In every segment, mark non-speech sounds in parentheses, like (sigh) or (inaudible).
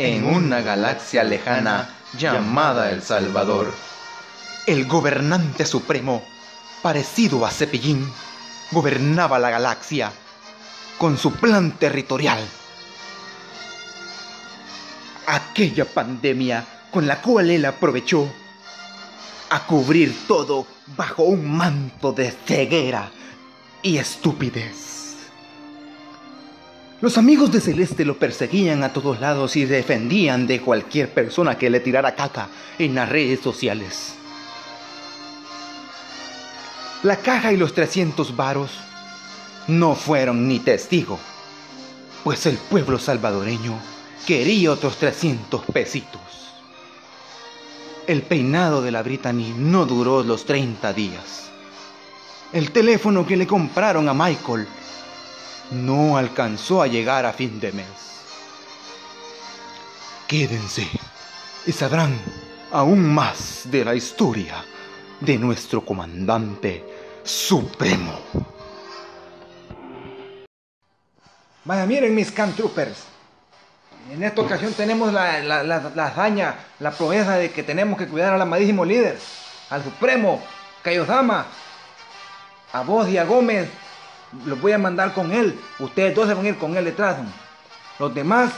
en una galaxia lejana llamada El Salvador. El gobernante supremo, parecido a Cepillín, gobernaba la galaxia con su plan territorial. Aquella pandemia con la cual él aprovechó a cubrir todo bajo un manto de ceguera y estupidez. Los amigos de Celeste lo perseguían a todos lados y defendían de cualquier persona que le tirara caca en las redes sociales. La caja y los 300 varos no fueron ni testigo, pues el pueblo salvadoreño quería otros 300 pesitos. El peinado de la Brittany no duró los 30 días. El teléfono que le compraron a Michael no alcanzó a llegar a fin de mes. Quédense y sabrán aún más de la historia de nuestro comandante supremo. Vaya, miren mis Camp Troopers. En esta ocasión tenemos la, la, la, la hazaña, la proeza de que tenemos que cuidar al amadísimo líder, al supremo, Kayosama, a vos y a Gómez. Los voy a mandar con él. Ustedes dos se van a ir con él detrás. Los demás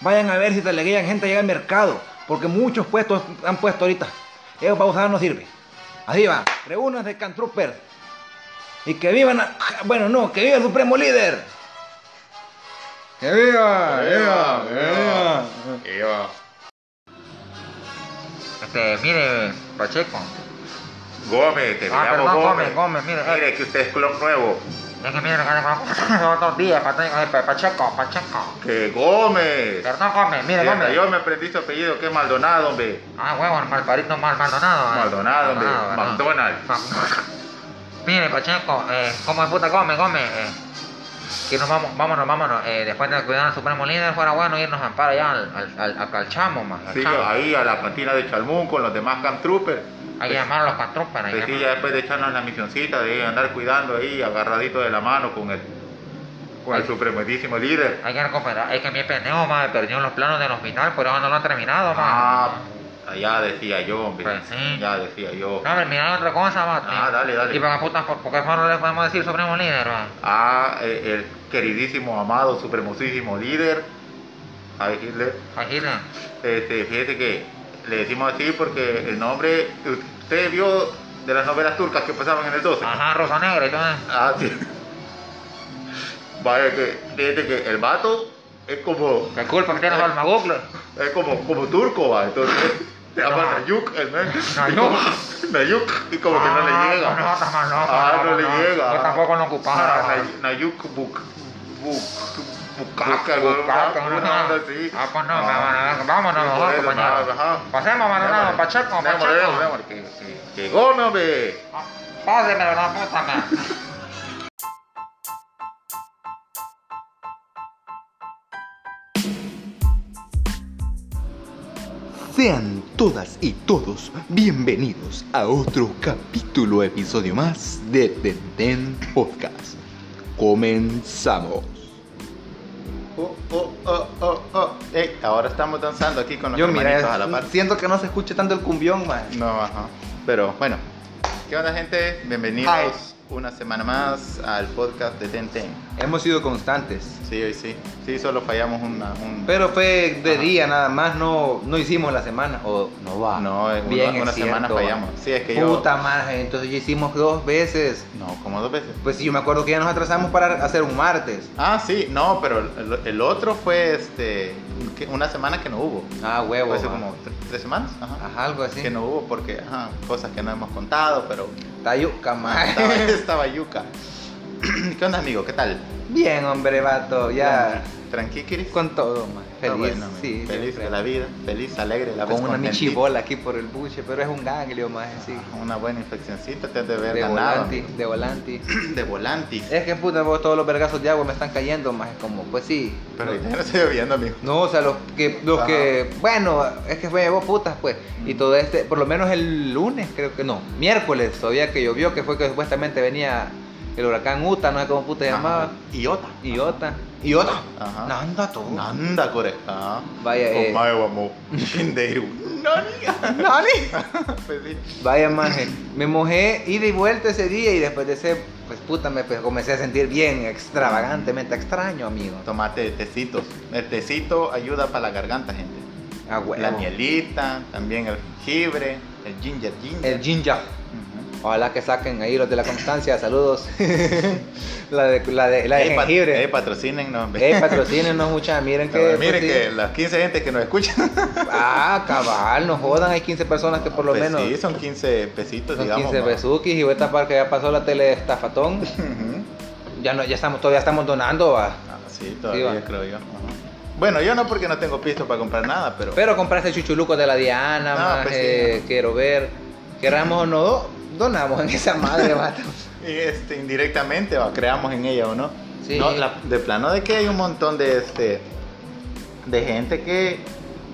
vayan a ver si te le gente allá al mercado. Porque muchos puestos han puesto ahorita. Ellos para usar no sirve. Así va. Reúnanse Troopers. Y que vivan. a- Bueno, no, que viva el supremo líder. ¡Que viva! ¡Que viva! ¡Que viva! Este, mire, Pacheco. Gómez, que Ah, llamo perdón, Gómez. Gómez, Gómez, mire, eh. Mire que usted es clon nuevo. Es que mire, otros días, Pacheco, Pacheco, Pacheco. Que Gómez. Perdón, Gómez, mire, Gómez. yo me aprendí su apellido, que es Maldonado, hombre. Ah, huevo, el malparito mal, Maldonado. eh. Maldonado, hombre. McDonald's. Mire, Pacheco, eh, ¿cómo es puta Gómez, Gómez? Eh, que nos vamos, vámonos, vámonos. Eh, después de cuidar al Supremo Líder, fuera bueno irnos a amparo allá al, al, al, man. al Sí, Chamo. ahí a la cantina de Chalmún con los demás Camp Troopers. Hay que llamar a los patrupes. hay que Pues sí, ya después de echarnos la misioncita de andar cuidando ahí, agarradito de la mano con el, con el suprematísimo líder. Hay que recuperar. Es que mi pendejo, madre, perdió los planos del hospital, por eso no lo han terminado. Ah, ya decía yo, hombre. Pues sí. Ya decía yo. No, hombre, mira otra cosa, va. Ah, dale, dale. Y para putas, ¿por por qué no le podemos decir Supremo Líder, va? Ah, eh, el queridísimo, amado, supremosísimo líder, Javi Hitler. Aquí, ¿no? Este, fíjese que le decimos así porque el nombre, usted vio de las novelas turcas que pasaban en el 12. Ajá, Rosa Negra y todo eso. Ah, sí. Vaya que, fíjate que el vato es como, ¿Qué culpa que tiene Almaguklo? es como, como turco, va, entonces se llama Ajá. Nayuk, el men. Nayuk. (laughs) Nayuk, y como que no le Ah, llega. No, mal, no. Ah, no le llega. Yo tampoco lo Ah, ocupaba. Nay- Nayuk Buk, Buk, Bucaca, Bucaca, no. así. Ah, pues no, Ah. vámonos, vámonos, compañero. Pasemos, Démosle. Pacheco, Pacheco. la puta, man. Sean todas y todos bienvenidos a otro capítulo, episodio más de Tenten Podcast. Comenzamos. Oh, oh, oh, oh, oh. Ey, ahora estamos danzando aquí con los Yo mira, a la par. siento que no se escucha tanto el cumbión, man. No, ajá. Pero bueno. ¿Qué onda, gente? Bienvenidos una semana más al podcast de Tenten. Hemos sido constantes. Sí, hoy sí. Sí, solo fallamos una, un... Pero fue de Ajá. día nada más, no, no hicimos la semana. O no va. No, Bien, una, una semana fallamos. Sí, es que Puta madre, entonces ya hicimos dos veces. yo... No, como dos veces. Pues sí, yo me acuerdo que ya nos atrasamos para hacer un martes. Ah, sí, no, pero el, el otro fue este una semana que no hubo. Ah, huevo. Fue hace como tre- tres semanas, ajá. Ajá, algo así. Que no hubo porque, ajá, cosas que no hemos contado, pero Tayuca, man. (laughs) estaba, yuca. (clears throat) ¿Qué onda, amigo? ¿Qué tal? Bien, hombre, vato, ya. ¿Tranqui? Con todo, man. Feliz, bueno, man. sí. Feliz de la vida, feliz, alegre, la Con una michibola aquí por el buche, pero es un ganglio, más sí. Una buena infeccioncita te has de haber De ganado. volanti, de volanti. (clears throat) De volantis. Es que puta, vos, todos los vergazos de agua me están cayendo, más como, pues sí. Pero ya no estoy lloviendo, amigo. No, o sea, los que, los que, bueno, es que fue vos putas, pues. Y todo este, por lo menos el lunes, creo que no, miércoles todavía que llovió, que fue que supuestamente venía el huracán Uta, no sé cómo puta llamaba. Iota. Iota. Iota. Ajá. Nanda todo. Nanda, core. Ajá. Vaya, eh. Omae wa mo. Kindeiru. Nani. Nani. (laughs) Vaya maje, me mojé ida y vuelta ese día y después de ese, pues puta, me pues, comencé a sentir bien extravagantemente extraño, amigo. Tomate tecitos. El tecito ayuda para la garganta, gente. Ah, huevo. La mielita, también el jengibre, el ginger ginger. El ginger. Ojalá que saquen ahí los de la constancia, saludos. (laughs) la de, la de, la de pat- jengibre. eh, patrocínenos, hombre. Eh, patrocínenos mucha, miren que. Miren pues, sí. que las 15 gente que nos escuchan. Ah, (laughs) cabal, no jodan, hay 15 personas que por lo Pues menos. Sí, son 15 pesitos, son digamos. 15 ¿no? besuquis y esta parte ya pasó la tele estafatón. Ya no, ya estamos, todavía estamos donando, va. Ah, sí, todavía creo yo. Bueno, yo no porque no tengo pisto para comprar nada, pero... Pero compraste chuchulucos de la Diana, No, más, pues eh, quiero ver. Queramos o no, donamos en esa madre, vato. Y (laughs) este, indirectamente va, creamos en ella o no. Sí. No, la- de plano de que hay un montón de este de gente que,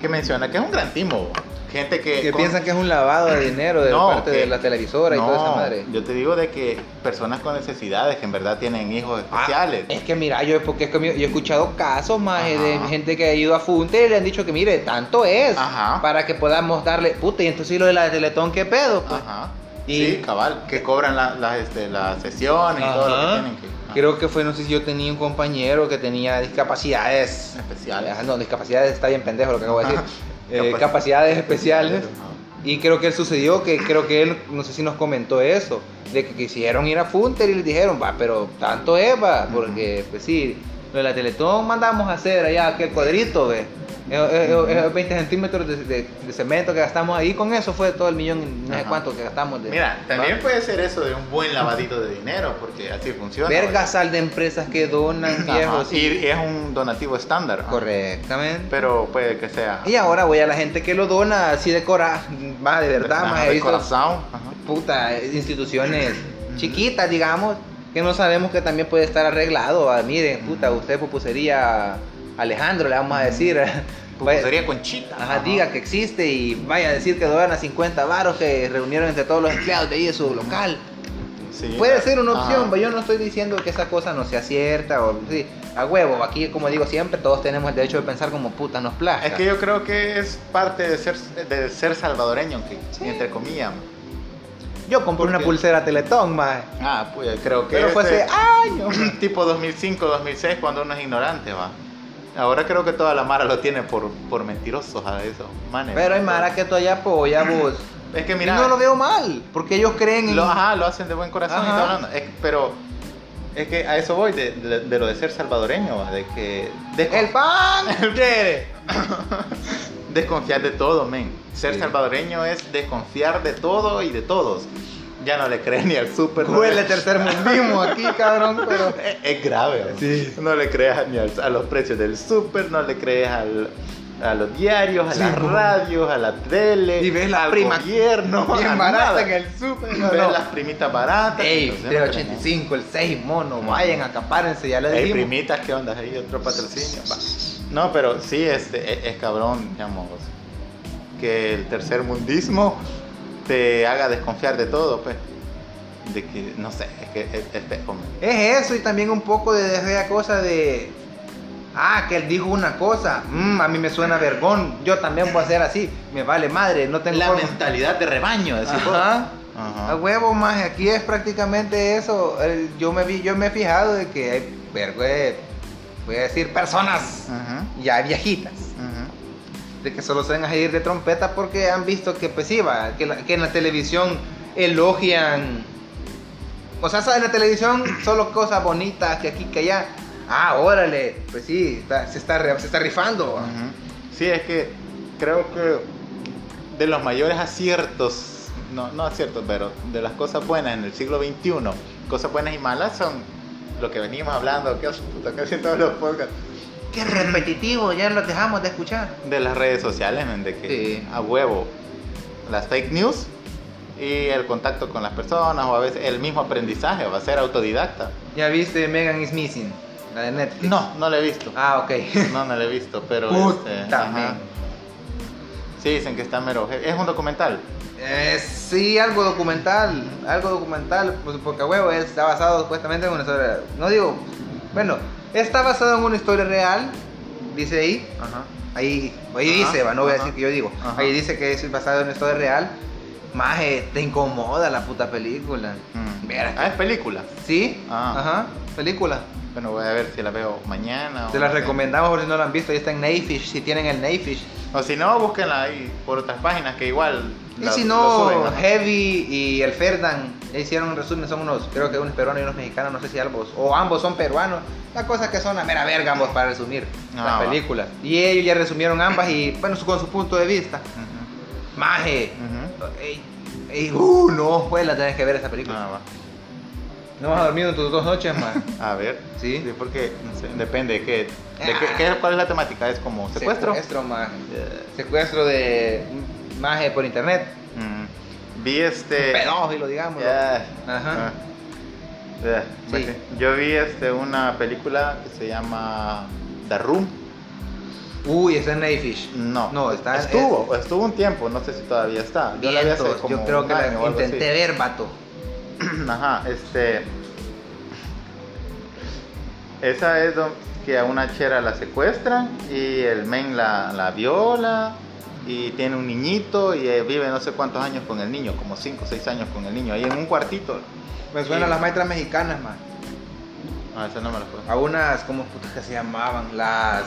que menciona que es un gran timo. Gente que, Que con- piensan que es un lavado de dinero de No, parte que- de la televisora y toda esa madre. Yo te digo de que personas con necesidades que en verdad tienen hijos especiales. Ah, es que mira, yo porque es que yo he escuchado casos más Ajá. de gente que ha ido a Funte y le han dicho que mire, tanto es Ajá. para que podamos darle, puta, y entonces y lo de la Teletón, ¿qué pedo? Pues? Ajá. Y- Sí, cabal, que cobran la- las, este, las sesiones y todo lo que tienen que. ajá. Creo que fue, no sé si yo tenía un compañero que tenía discapacidades Especiales. Ah, No, discapacidades está bien pendejo lo que acabo de decir. (laughs) Eh, Capac- capacidades especiales. Y creo que él sucedió que creo que él, no sé si nos comentó eso, de que quisieron ir a Funter y les dijeron, va, pero tanto es, va, porque pues sí, lo de la Teletón mandamos a hacer allá aquel cuadrito, ve. Es, es- es- es 20 centímetros de, de- de cemento que gastamos ahí, con eso fue todo el millón, no sé cuánto que gastamos. De, Mira, también puede ser eso de un buen lavadito de dinero, porque así funciona. Vergasal de empresas que donan. Y es un donativo estándar. Correctamente. Pero puede que sea. Y ahora voy a la gente que lo dona así de cora, va de verdad, más de corazón. puta instituciones chiquitas, digamos, que no sabemos que también puede estar arreglado. Ah, miren, puta, usted pupusería Alejandro, le vamos a decir. (laughs) Vaya- Sería conchita. Ajá, diga que existe y vaya a decir que donan a 50 varos que reunieron entre todos los empleados de ahí de su local. Sí, Puede ser una opción, Ajá. pero yo no estoy diciendo que esa cosa no sea cierta o sí, a huevo. Aquí, como digo siempre, todos tenemos el derecho de pensar como puta nos plazca. Es que yo creo que es parte de ser, de ser salvadoreño, que, entre comillas. Yo compré ¿Por una pulsera Teletón, más. Ah, pues creo que Pero fue hace años. tipo 2005, 2006, cuando uno es ignorante, va. Ahora creo que toda la mara lo tiene por, por mentirosos a esos manes. Pero hay Mara que todavía apoya, (clears throat) vos. Es que Y mira, no lo veo mal, porque ellos creen en... lo, ajá, lo hacen de buen corazón y todo hablando. Es- pero es que a eso voy, de, de- de lo de ser salvadoreño, va, de que ¡El pan! (laughs) desconfiar de todo, men. Ser Sí. salvadoreño es desconfiar de todo y de todos. Ya no le crees ni al súper. no Huele le- tercer mundismo aquí, cabrón, pero... (laughs) Es, es grave. ¿no? Sí. No le creas ni al- a los precios del súper, no le crees al, a los diarios, a Sí, las radios, a la tele, Y ves la al prima gobierno, Bien barata en el súper. No, ves no. las primitas baratas. Ey, no de crees 85, el 6 mono, No. vayan, acapárense, ya le nada. Ey, dijimos. primitas, ¿qué onda? Ahí otro patrocinio. va. No, pero sí, este, es, es cabrón, digamos, que el tercer mundismo te haga desconfiar de todo, pues. De que, no sé, es que es, es feo, men. Es eso y también un poco de esa cosa de... Ah, que él dijo una cosa, mm, a mí me suena vergón, yo también voy a hacer así, me vale madre, no tengo La forma. mentalidad de rebaño, vos. Ajá. Ajá. A huevo, más aquí es prácticamente eso. El- Yo me vi, yo me he fijado de que hay, vergo, eh, voy a decir personas Ajá, ya viejitas, ajá. De que solo a ir de trompeta porque han visto que pues va, que, la- que en la televisión elogian, o sea, en la televisión solo cosas bonitas que aquí que allá. Ah, órale, pues sí, está- se, está, se está rifando. va. Ujú. Sí, es que creo que de los mayores aciertos, no, no aciertos, pero de las cosas buenas en el siglo XXI, cosas buenas y malas son lo que venimos hablando, que casi todos los podcasts, Qué repetitivo, ya lo dejamos de escuchar. de las redes sociales, men, de que Sí. a huevo, las fake news y el contacto con las personas o a veces el mismo aprendizaje, va a ser autodidacta. ¿Ya viste Megan is Missing? La de Netflix. No, no lo he visto. Ah, ok. (laughs) No, no lo he visto, pero Puta, este, ajá. men. Sí, dicen que está mero. Es un documental. Eh, sí, algo documental, algo documental, pues porque huevo está basado supuestamente en una historia, no digo, bueno, está basado en una historia real, dice ahí, Ajá. ahí, ahí Ajá, dice, va, no voy a decir que yo digo, ahí dice que es basado en una historia real, más te incomoda la puta película, Mm. Que- Ah, es película. ¿sí? Ah. Ajá, película. Bueno, voy a ver si la veo mañana. Se sé. recomendamos por si no la han visto, ahí está en Nayfish, si tienen el Nayfish. O si no, búsquenla ahí por otras páginas que igual. Y la- si lo no, suben, ajá. Heavy y el Ferdan hicieron un resumen, son unos, creo que unos peruanos y unos mexicanos, no sé si ambos, o ambos son peruanos. La cosa que son la mera verga ambos para resumir Ah, las va. películas. Y ellos ya resumieron ambas y, bueno, con su punto de vista. Ujú, Maje. ujú. Ey, ey, uh, no, pues la tenés que ver esa película. Ah, va. No has dormido en tus dos noches, más. (laughs) A ver. Sí. porque no sé, depende de qué. De Ah. qué, ¿Cuál es la temática? ¿Es como secuestro? Secuestro, maje. Secuestro de maje por internet. mm, vi este. Pedófilo, digamos. Ya. Ajá. Ah. Pues Sí. Yo vi este, una película que se llama The Room. Uy, está en Nayfish. No, No, está estuvo, estuvo un tiempo, no sé si todavía está. Yo la vi hace como yo creo un que la intenté ver, vato. (clears throat) Ajá, este. Esa es que a una chera la secuestran y el men la, la viola y tiene un niñito y eh, vive no sé cuántos años con el niño, como 5 o 6 años con el niño, ahí en un cuartito. Me suenan Sí. las maestras mexicanas, man. Ah, esa no me la fue. A unas, ¿cómo putas que se llamaban? Las.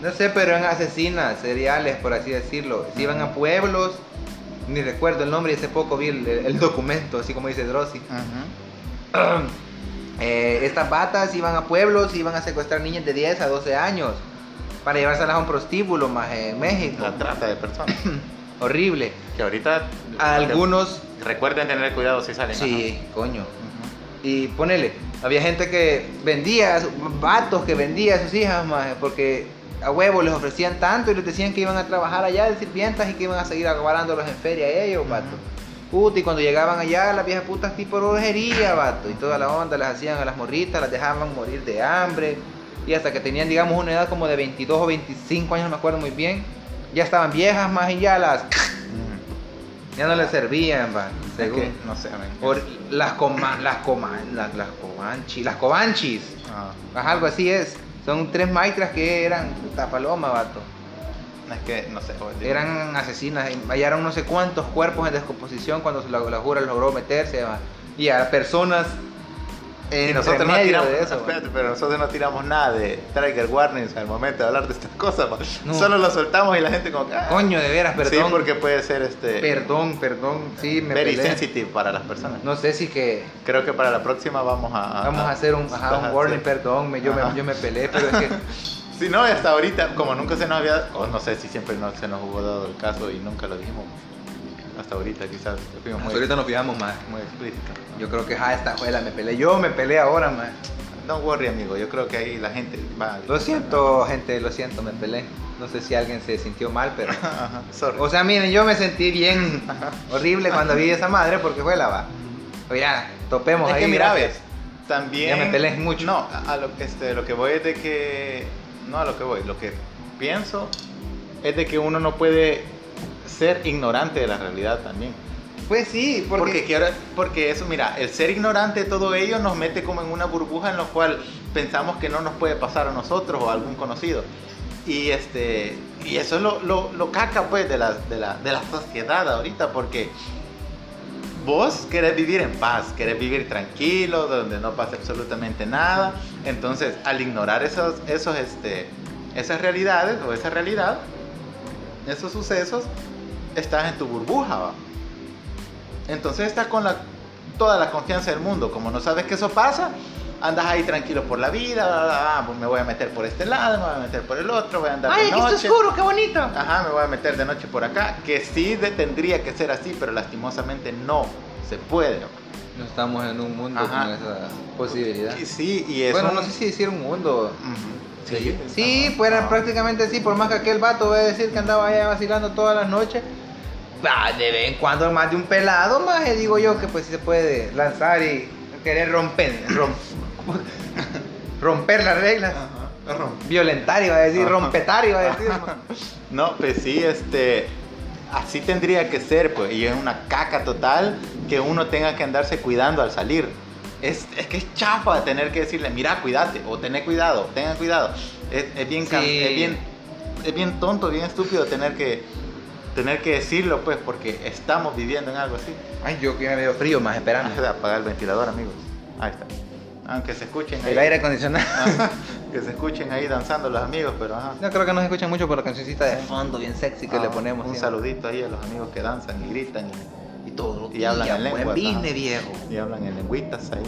No sé, pero eran asesinas seriales, por así decirlo. Se iban a pueblos, ni recuerdo el nombre, y hace poco vi el, el documento, así como dice Drosy. Ujú. (clears throat) Eh, estas batas iban a pueblos iban a secuestrar niñas de 10 a 12 años para llevárselas a un prostíbulo más en México. La trata de personas. (clears throat) Horrible. Que ahorita. Algunos, Recuerden tener cuidado si salen. sí, coño. Y ponele, había gente que vendía, a vatos que vendía a sus hijas, maje, porque a huevo les ofrecían tanto y les decían que iban a trabajar allá de sirvientas y que iban a seguir aguardándolos en feria ellos, vato. Puta, y cuando llegaban allá, las viejas putas tipo brujería, vato, y toda la onda las hacían a las morritas, las dejaban morir de hambre, y hasta que tenían, digamos, una edad como de 22 o 25 años, no me acuerdo muy bien, ya estaban viejas más y ya las, ya no les servían, va, Es según. que, no sé. Por las coma, las coma, las, las comanchis, las comanchis, Ah, algo así es. Son tres maestras que eran puta paloma, vato. es que, no sé. Eran asesinas, hallaron no sé cuántos cuerpos en descomposición cuando la, la jura logró meterse, va. y a personas Y nosotros no tiramos, de eso. espérate, pero nosotros no tiramos nada de trigger warnings al momento de hablar de estas cosas. No. Solo lo soltamos y la gente como que, ah, Coño, de veras, perdón. Sí, porque puede ser este Perdón, perdón, sí, me very pelé. sensitive para las personas. No sé si que Creo que para la próxima vamos a vamos a hacer un, ajá, un (laughs) warning, sí. perdón, me, yo, me, yo me peleé, pero es que (laughs) Si no, hasta ahorita, como nunca se nos había, o no sé si siempre no se nos hubo dado el caso y nunca lo dijimos. Hasta ahorita quizás fuimos muy, ahorita nos fijamos más. muy explícitos. Yo creo que ja, esta juela me peleé, yo me peleé ahora, man. Don't worry, amigo. Yo creo que ahí la gente va. Lo siento, gente, lo siento, me peleé. No sé si alguien se sintió mal, pero (laughs) Ajá, sorry. O sea, miren, yo me sentí bien horrible cuando vi esa madre porque fue la va. Topemos es ahí. que mira, ves, también... Ya me peleé mucho. No, a lo, este, lo que voy es de que... No a lo que voy, lo que pienso es de que uno no puede ser ignorante de la realidad también. Pues sí, porque, Porque, quiero- porque eso, mira, el ser ignorante de todo ello nos mete como en una burbuja en la cual pensamos que no nos puede pasar a nosotros o a algún conocido. Y, este, y eso es lo, lo, lo caca pues de la, de, la, de la sociedad ahorita, porque vos querés vivir en paz, querés vivir tranquilo, donde no pase absolutamente nada. Entonces, al ignorar esos, esos, este, esas realidades o esa realidad, esos sucesos, estás en tu burbuja. ¿va? Entonces estás con la, toda la confianza del mundo. Como no sabes que eso pasa, andas ahí tranquilo por la vida. bla, bla, bla, pues me voy a meter por este lado, me voy a meter por el otro, voy a andar ¡Ay, de aquí está noche. oscuro, qué bonito! Ajá, me voy a meter de noche por acá. Que sí de- tendría que ser así, pero lastimosamente no se puede. No estamos en un mundo Ajá. con esa posibilidad. Sí, y es bueno, un- no sé si decir un mundo. Sí, sí Ajá. prácticamente así, por más que aquel vato va a decir que andaba allá vacilando todas las noches. va, de vez en cuando más de un pelado, más digo yo que pues sí se puede lanzar y querer romper, rom- (laughs) romper las reglas. Ajá. Violentar iba a decir, Ajá. rompetar iba a decir. (laughs) No, pues sí, este. así tendría que ser, pues, y es una caca total que uno tenga que andarse cuidando al salir. Es, es que es chafa tener que decirle, mira, cuídate, o tener cuidado, tengan cuidado. Es, es bien, Sí. es bien, es bien tonto, bien estúpido tener que, tener que decirlo, pues, porque estamos viviendo en algo así. Ay, yo que me veo frío más esperando. De apagar el ventilador, amigos. Ahí está. Aunque se escuchen ahí. El aire acondicionado. Que se escuchen ahí danzando los amigos, pero ajá. No creo que nos escuchan mucho por la cancioncita de fondo bien sexy que Ah, le ponemos. Un siempre. saludito ahí a los amigos que danzan y gritan Y todo. Y hablan en Buen lenguas, business, ajá. viejo. y hablan en lengüitas ahí,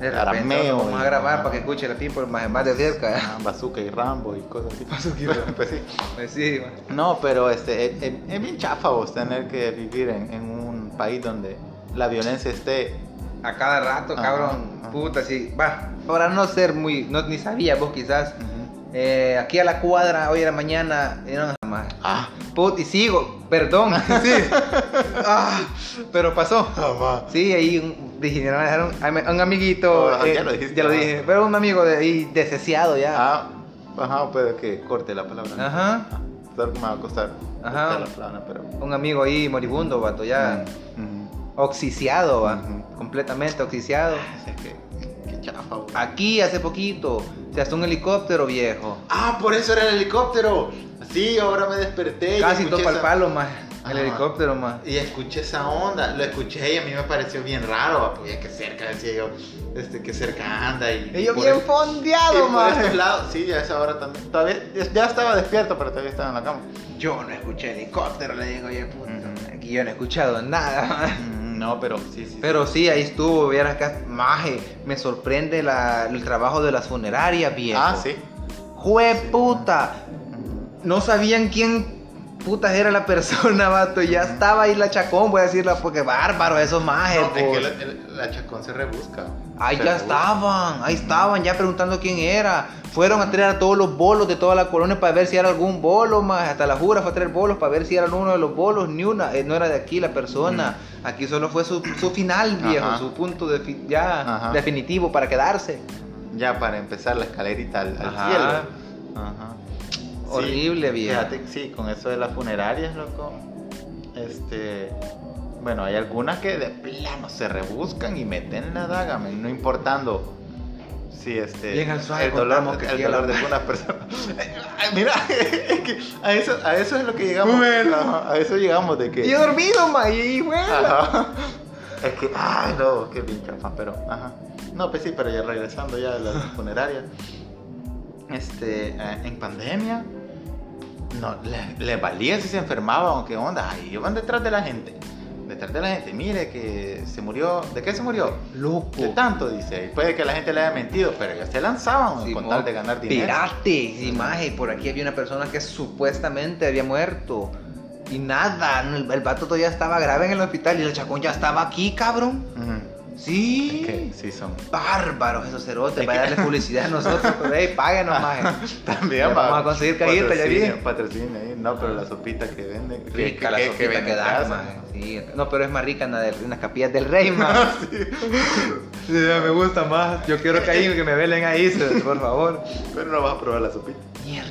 en De arameo. vamos a y- grabar para que escuche la tiempo más, más de cerca. ajá, (laughs) bazooka y Rambo y cosas así. Bazooka y Rambo. Pues sí. Pues sí, man. No, pero este, es, es- es bien chafa vos tener que vivir en, en un país donde la violencia esté. a cada rato, Ajá, cabrón. ajá. Puta, sí. Va, para no ser muy. No, ni sabía vos quizás. Eh, aquí a la cuadra, hoy a la mañana, eran Ah, Put, y sigo, perdón. (laughs) sí. Ah, pero pasó. jamás. Sí, ahí un, era un, am- un amiguito. Oh, eh, ya lo dijiste, Ya lo ah. dije. Pero un amigo de ahí, deseado ya. Ah, ajá, puede que corte la palabra. Ajá. Ah, claro que me va a costar Ajá. la palabra, pero. Un amigo ahí moribundo, vato, ya. Ujú. Oxiciado, va. Ujú. Completamente oxiciado. Es que. Aquí hace poquito se hasta un helicóptero viejo. Ah, por eso era el helicóptero. Sí, ahora me desperté. y Casi topa el esa- palo más. El Ajá. helicóptero más. Y escuché esa onda, lo escuché y a mí me pareció bien raro, porque que cerca decía yo, este, que cerca anda y... Y yo bien el- fondeado, más. sí, a esa hora también. Todavía, ya estaba despierto, pero todavía estaba en la cama. Yo no escuché helicóptero, le digo yo, puta. Ujú. Aquí yo no he escuchado nada. Mm, No, pero sí, sí. Pero sí, ahí estuvo, vieras acá, maje, me sorprende la- el trabajo de las funerarias, viejo. Ah, sí. Jue puta, Ujú. No sabían quién putas era la persona, (laughs) vato, ya estaba ahí la chacón, voy a decirla, porque bárbaro esos majes, No, es que la, el- la chacón se rebusca. Ahí Se ya rebusca. estaban, ahí estaban ya preguntando quién era. Fueron a traer a todos los bolos de toda la colonia para ver si era algún bolo más. Hasta la jura fue a traer bolos para ver si era uno de los bolos. Ni una, eh, no era de aquí la persona. Aquí solo fue su, su final, viejo, Ajá. su punto de fi- ya Ajá. definitivo para quedarse. Ya para empezar la escalerita al, al Ajá. cielo. Ajá. Horrible, viejo. Fíjate, sí, con eso de las funerarias, loco. Este. Bueno, hay algunas que de plano se rebuscan y meten la daga, no importando si este. Bien al suave el dolor, que el dolor de algunas personas. (laughs) Mira, es que a eso, a eso es lo que llegamos. Bueno. A eso llegamos de que. Y he dormido, ma, y bueno. Ajá. (laughs) Es que, ay, no, qué bien chafa, pero, ajá. No, pues sí, pero ya regresando ya a la (laughs) funeraria. Este, eh, en pandemia, no, le, le valía si se enfermaba o qué onda. Ahí iban detrás de la gente. Detrás de la gente, mire que se murió. ¿De qué se murió? De Loco. tanto, dice. Puede que la gente le haya mentido, pero ya se lanzaban con tal de ganar dinero. Espérate, sí, maje, por aquí había una persona que supuestamente había muerto. Y nada, el, el vato todavía estaba grave en el hospital y el chacón ya estaba aquí, cabrón. Ujú. Sí. Es que sí son. Bárbaros esos cerotes, Es para que- darle publicidad a nosotros, pero hey, páguenos, maje. (laughs) También Ya vamos a conseguir cajita, ya vi. patrocinio, ahí. No, pero la sopita que venden. Rica que, la sopita que que, venden en da, casa. maje. Sí, no, pero es más rica en, la de, en las capillas del rey, (laughs) maje. Sí, me gusta más. Yo quiero que ahí, que me velen ahí, por favor. Pero no vas a probar la sopita. Mierda.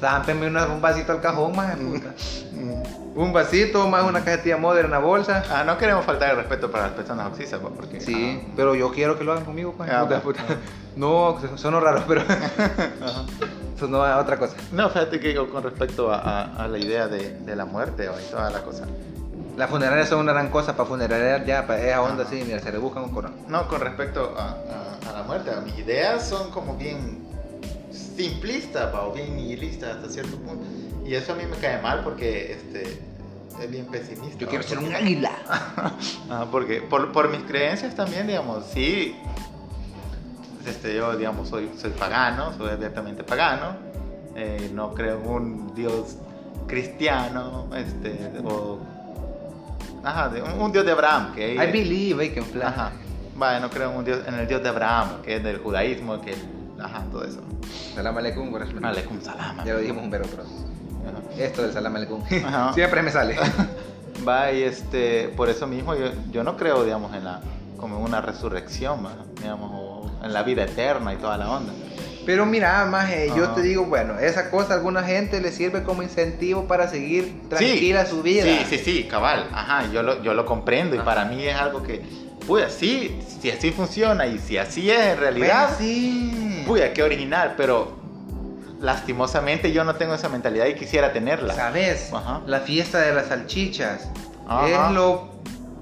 Zámpeme una- un vasito al cajón, maje, puta. Mm. Un vasito, más una cajetilla moderna en la bolsa. Ah, no queremos faltar el respeto para las personas oxisas, pues, porque. Sí, ajá. pero yo quiero que lo hagan conmigo, pues. Ah, puta, puta. No, son raros, pero. (laughs) Ajá. Eso no es otra cosa. No, fíjate que con respecto a, a- a la idea de, de la muerte o y toda la cosa. Las funerarias son una gran cosa para funerarias ya, para esa onda así, mira, se le buscan un corón. No, con respecto a, a- a la muerte, mis ideas son como bien simplistas, pa, o bien nihilistas hasta cierto punto. Y eso a mí me cae mal porque este, es bien pesimista. Yo ¿va? quiero ser un águila. (laughs) Ah, porque por, por mis creencias también, digamos, sí, este, yo, digamos, soy, soy pagano, soy abiertamente pagano, eh, no creo en un Dios cristiano, este, o, ajá, un, un Dios de Abraham, que I believe I can fly. ajá, vaya, no creo en, un Dios, en el Dios de Abraham, que es del judaísmo, que, ajá, todo eso. Salam rahmatullah. Aleikum salam. Ya lo dijimos un verbo, pero. Ajá. Esto del salam aleikum. Ajá. (laughs) Siempre me sale. (laughs) Va y este, por eso mismo yo, yo no creo, digamos, en la, como en una resurrección, digamos, o en la vida eterna y toda la onda. Pero mira, más yo Ajá. te digo, bueno, esa cosa a alguna gente le sirve como incentivo para seguir tranquila su vida. Sí, sí, sí, cabal. Ajá, yo lo, yo lo comprendo y Ajá. para mí es algo que, pues sí, si así funciona y si así es en Bueno, realidad, sí. Puya, qué original, pero lastimosamente yo no tengo esa mentalidad y quisiera tenerla. ¿Sabes? Ajá. La fiesta de las salchichas. Ajá. Es lo.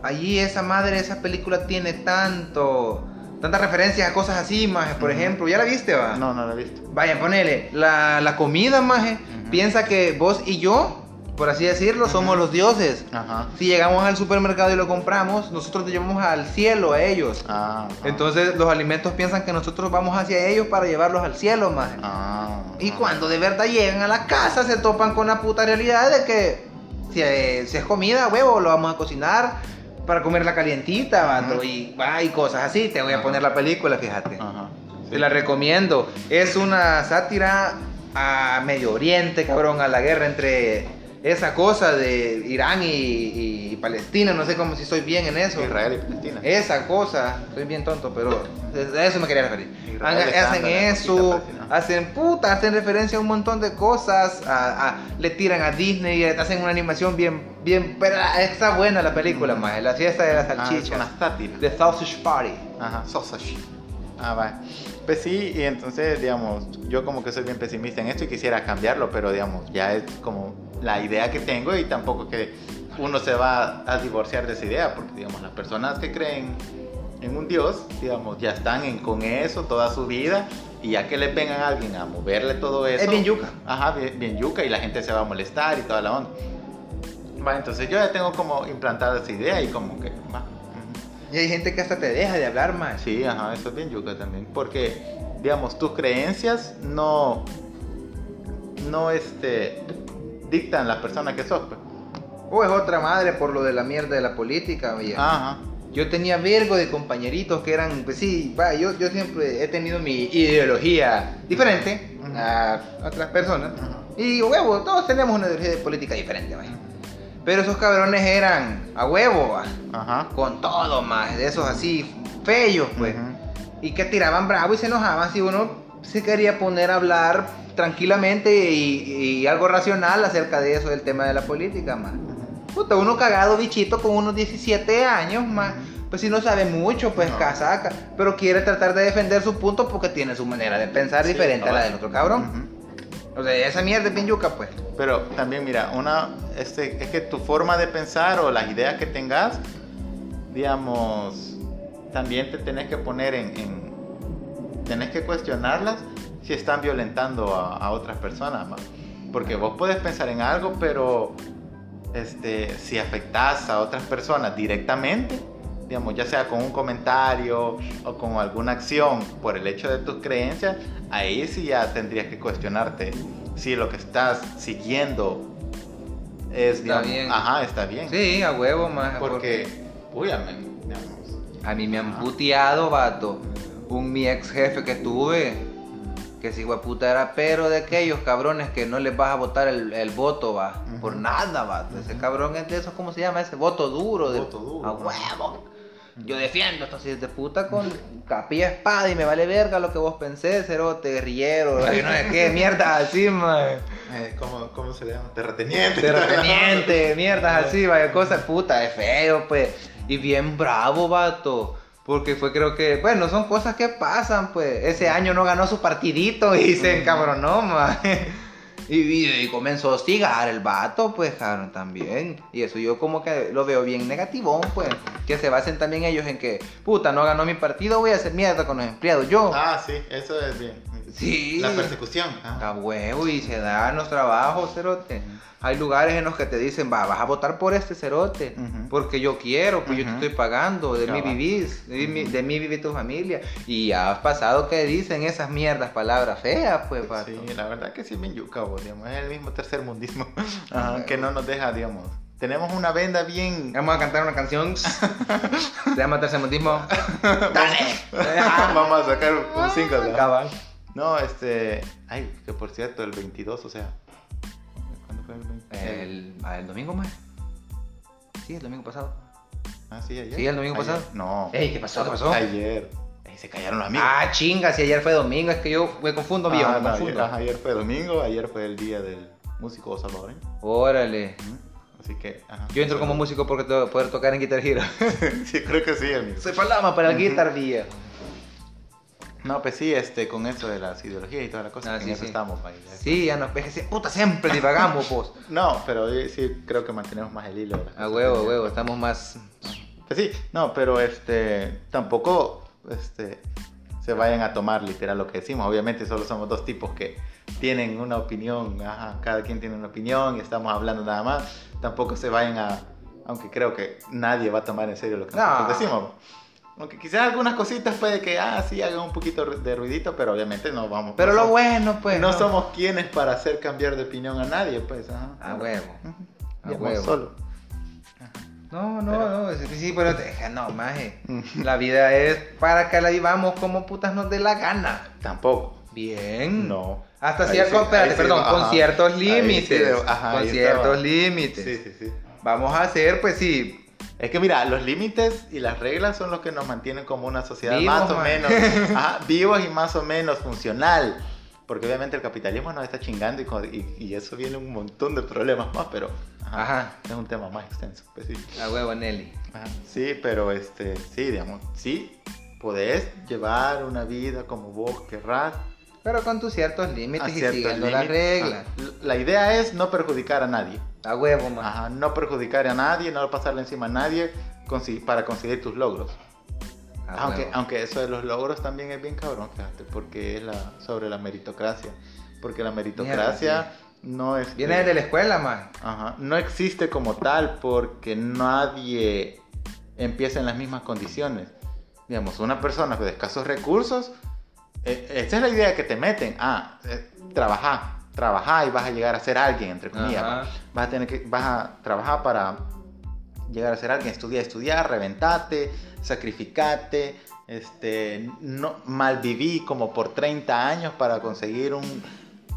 Allí esa madre, esa película tiene tanto. Tantas referencias a cosas así, maje. Por Ujú. ejemplo, ¿ya la viste, va? No, no lo he visto. Vaya, ponele. La, la comida, maje. Ujú. Piensa que vos y yo, por así decirlo, somos los dioses. Ajá. Si llegamos al supermercado y lo compramos, nosotros te llevamos al cielo a ellos. Ah. Entonces los alimentos piensan que nosotros vamos hacia ellos para llevarlos al cielo, maje. Ah, Y cuando de verdad llegan a la casa se topan con la puta realidad de que si, eh, si es comida, huevo, lo vamos a cocinar para comerla calientita, vato, y, ah, y cosas así. Te voy a poner la película, fíjate. Ajá. Te la recomiendo. Es una sátira a Medio Oriente, cabrón, a la guerra entre esa cosa de Irán y, y Palestina. No sé cómo si estoy bien en eso. Israel y Palestina. Esa cosa, soy bien tonto, pero a eso me quería referir. Israel hacen eso, hacen puta, hacen referencia a un montón de cosas, a- a- le tiran a Disney, hacen una animación bien, bien, pero está buena la película, Mm. más, la fiesta de las Ah, salchichas, una sátira. The Sausage Party. Ajá, sausage. Ah, va. Pues sí, y entonces, digamos, yo como que soy bien pesimista en esto y quisiera cambiarlo, pero digamos, ya es como la idea que tengo y tampoco que uno se va a divorciar de esa idea, porque digamos, las personas que creen en un Dios, digamos, ya están en, con eso toda su vida y ya que le vengan a alguien a moverle todo eso. Es bien yuca. Ajá, bien, bien yuca y la gente se va a molestar y toda la onda. Va, entonces yo ya tengo como implantada esa idea y como que, va. Y hay gente que hasta te deja de hablar más. Sí, ajá, eso es bien yuca también. Porque, digamos, tus creencias no. No, este. Dictan la persona que sos, pues. O es otra madre por lo de la mierda de la política, oye. Ajá. Yo tenía vergo de compañeritos que eran, pues sí, va, yo, yo siempre he tenido mi ideología diferente a otras personas. Y huevo, todos tenemos una ideología de política diferente, vaya. Pero esos cabrones eran a huevo, va, Ajá. con todo más, de esos así feos, pues. Y que tiraban bravo y se enojaban si uno se quería poner a hablar tranquilamente y, y algo racional acerca de eso, del tema de la política, más. Puta, uno cagado bichito con unos 17 años, más. Pues si no sabe mucho, pues No. casaca. Pero quiere tratar de defender su punto porque tiene su manera de pensar Sí, diferente a la del otro cabrón. O sea, esa mierda es bien yuca, pues. Pero también, mira, una. Este, es que tu forma de pensar o las ideas que tengas, digamos. También te tenés que poner en. en- tenés que cuestionarlas si están violentando a, a otras personas, ¿va? Porque vos puedes pensar en algo, pero este, si afectas a otras personas directamente, digamos, ya sea con un comentario o con alguna acción por el hecho de tus creencias, ahí sí ya tendrías que cuestionarte si lo que estás siguiendo es, Está digamos, bien. ajá, está bien. Sí, a huevo, más. Porque, uy, amén, digamos. A mí me han puteado, vato. Un mi ex jefe que tuve, que si puta era pero de aquellos cabrones que no les vas a votar el, el voto, va. Por nada, vato. Ese cabrón es de esos, ¿cómo se llama? Ese voto duro. De, Voto duro, A huevo. Yo defiendo estos hijos de puta con capilla espada y me vale verga lo que vos pensés, cerote, guerrillero, no sé qué, mierda así, man. Eh, ¿cómo, ¿Cómo se le llama? Terrateniente. Terrateniente, mierdas (laughs) así, vaya cosas puta, es feo, pues. Y bien bravo, vato. Porque fue, creo que, bueno, son cosas que pasan, pues. Ese año no ganó su partidito y se encabronó, man. (laughs) Y, y- y comenzó a hostigar el vato, pues, cabrón, también. Y eso yo como que lo veo bien negativón, pues. Que se basen también ellos en que, puta, no ganó mi partido, voy a hacer mierda con los empleados. Yo, Ah, sí, eso es bien. sí. La persecución. ah. A huevo y se dan los trabajos, cerote. Hay lugares en los que te dicen, va, vas a votar por este cerote, Ujú. porque yo quiero, pues yo te estoy pagando, de mí vivís, de mí, de mí vive tu familia. Y has pasado que dicen esas mierdas, palabras feas, pues, vato. Sí, la verdad que sí, bien yuca, vos, digamos, es el mismo tercer mundismo (laughs) que no nos deja, digamos. Tenemos una venda bien. Vamos a cantar una canción. (laughs) Se llama Tercermundismo. (laughs) Dale. Vamos a sacar un single. ¿no? No, este. Ay, que por cierto, el 22, o sea. ¿Cuándo fue el 20? El, ah, el domingo más. Sí, el domingo pasado. Ah, sí, ayer. Sí, el domingo Ayer. pasado. No. Ey, ¿qué pasó? ¿Qué pasó? Ayer. Se callaron los amigos. Ah, chinga, si ayer fue domingo, es que yo me confundo, viejo, Ah, me no, confundo. ayer, fue domingo, ayer fue el día del músico salvadoreño. Órale. Así que, ajá. Yo entro como músico porque que poder tocar en Guitar Hero. (laughs) sí, creo que sí, amigo. Soy palama para el Guitar viejo. No, pues sí, este, con eso de las ideologías y toda la cosa, Ah, en sí, eso sí. estamos, ahí. Sí, ya nos ves que puta siempre divagamos, pues. (laughs) No, pero sí creo que mantenemos más el hilo. A cosas. huevo, a huevo, estamos más. Pues sí, no, pero este, tampoco este, se vayan a tomar literal lo que decimos. Obviamente solo somos dos tipos que tienen una opinión, ajá, cada quien tiene una opinión y estamos hablando nada más. Tampoco se vayan a, aunque creo que nadie va a tomar en serio lo que No. nosotros decimos. Aunque quizás algunas cositas puede que, ah, sí, hagan un poquito de ruidito, pero obviamente no vamos. Pero no lo somos- bueno, pues. no somos quienes para hacer cambiar de opinión a nadie, pues. Ajá. A huevo. A huevo. solo. No, no, Pero- no, sí, pero deja, no, maje. Ujú. La vida es para que la vivamos como putas nos dé la gana. Tampoco. Bien. No. Hasta Ahí cierto, sí, sí, perdón, con ciertos sí límites. ajá, con ciertos límites. Sí, sí, sí. Vamos a hacer, pues sí. Es que mira, los límites y las reglas son los que nos mantienen como una sociedad Vivos, más o man. menos (laughs) ajá, vivos y más o menos funcional. Porque obviamente el capitalismo nos está chingando y, y, y eso viene un montón de problemas más, pero ajá, Ajá. es un tema más extenso. Pues sí. A huevo, Nelly. Ajá, sí, pero este, sí, digamos, sí, podés llevar una vida como vos querrás. Pero con tus ciertos límites y siguiendo las reglas. La idea es no perjudicar a nadie. A huevo, man. Ajá, no perjudicar a nadie, no pasarle encima a nadie para conseguir tus logros. Aunque, huevo. aunque eso de los logros también es bien cabrón, fíjate, porque es la, sobre la meritocracia. Porque la meritocracia no es... Viene de la escuela, man. Ajá, no existe como tal porque nadie empieza en las mismas condiciones. Digamos, una persona de escasos recursos, eh, esa es la idea que te meten. Ah, eh, trabajar, trabajar y vas a llegar a ser alguien, entre comillas. Vas a tener que, vas a trabajar para llegar a ser alguien, estudiar, estudiar, reventate, sacrificate, este, no, malviví como por 30 años para conseguir un,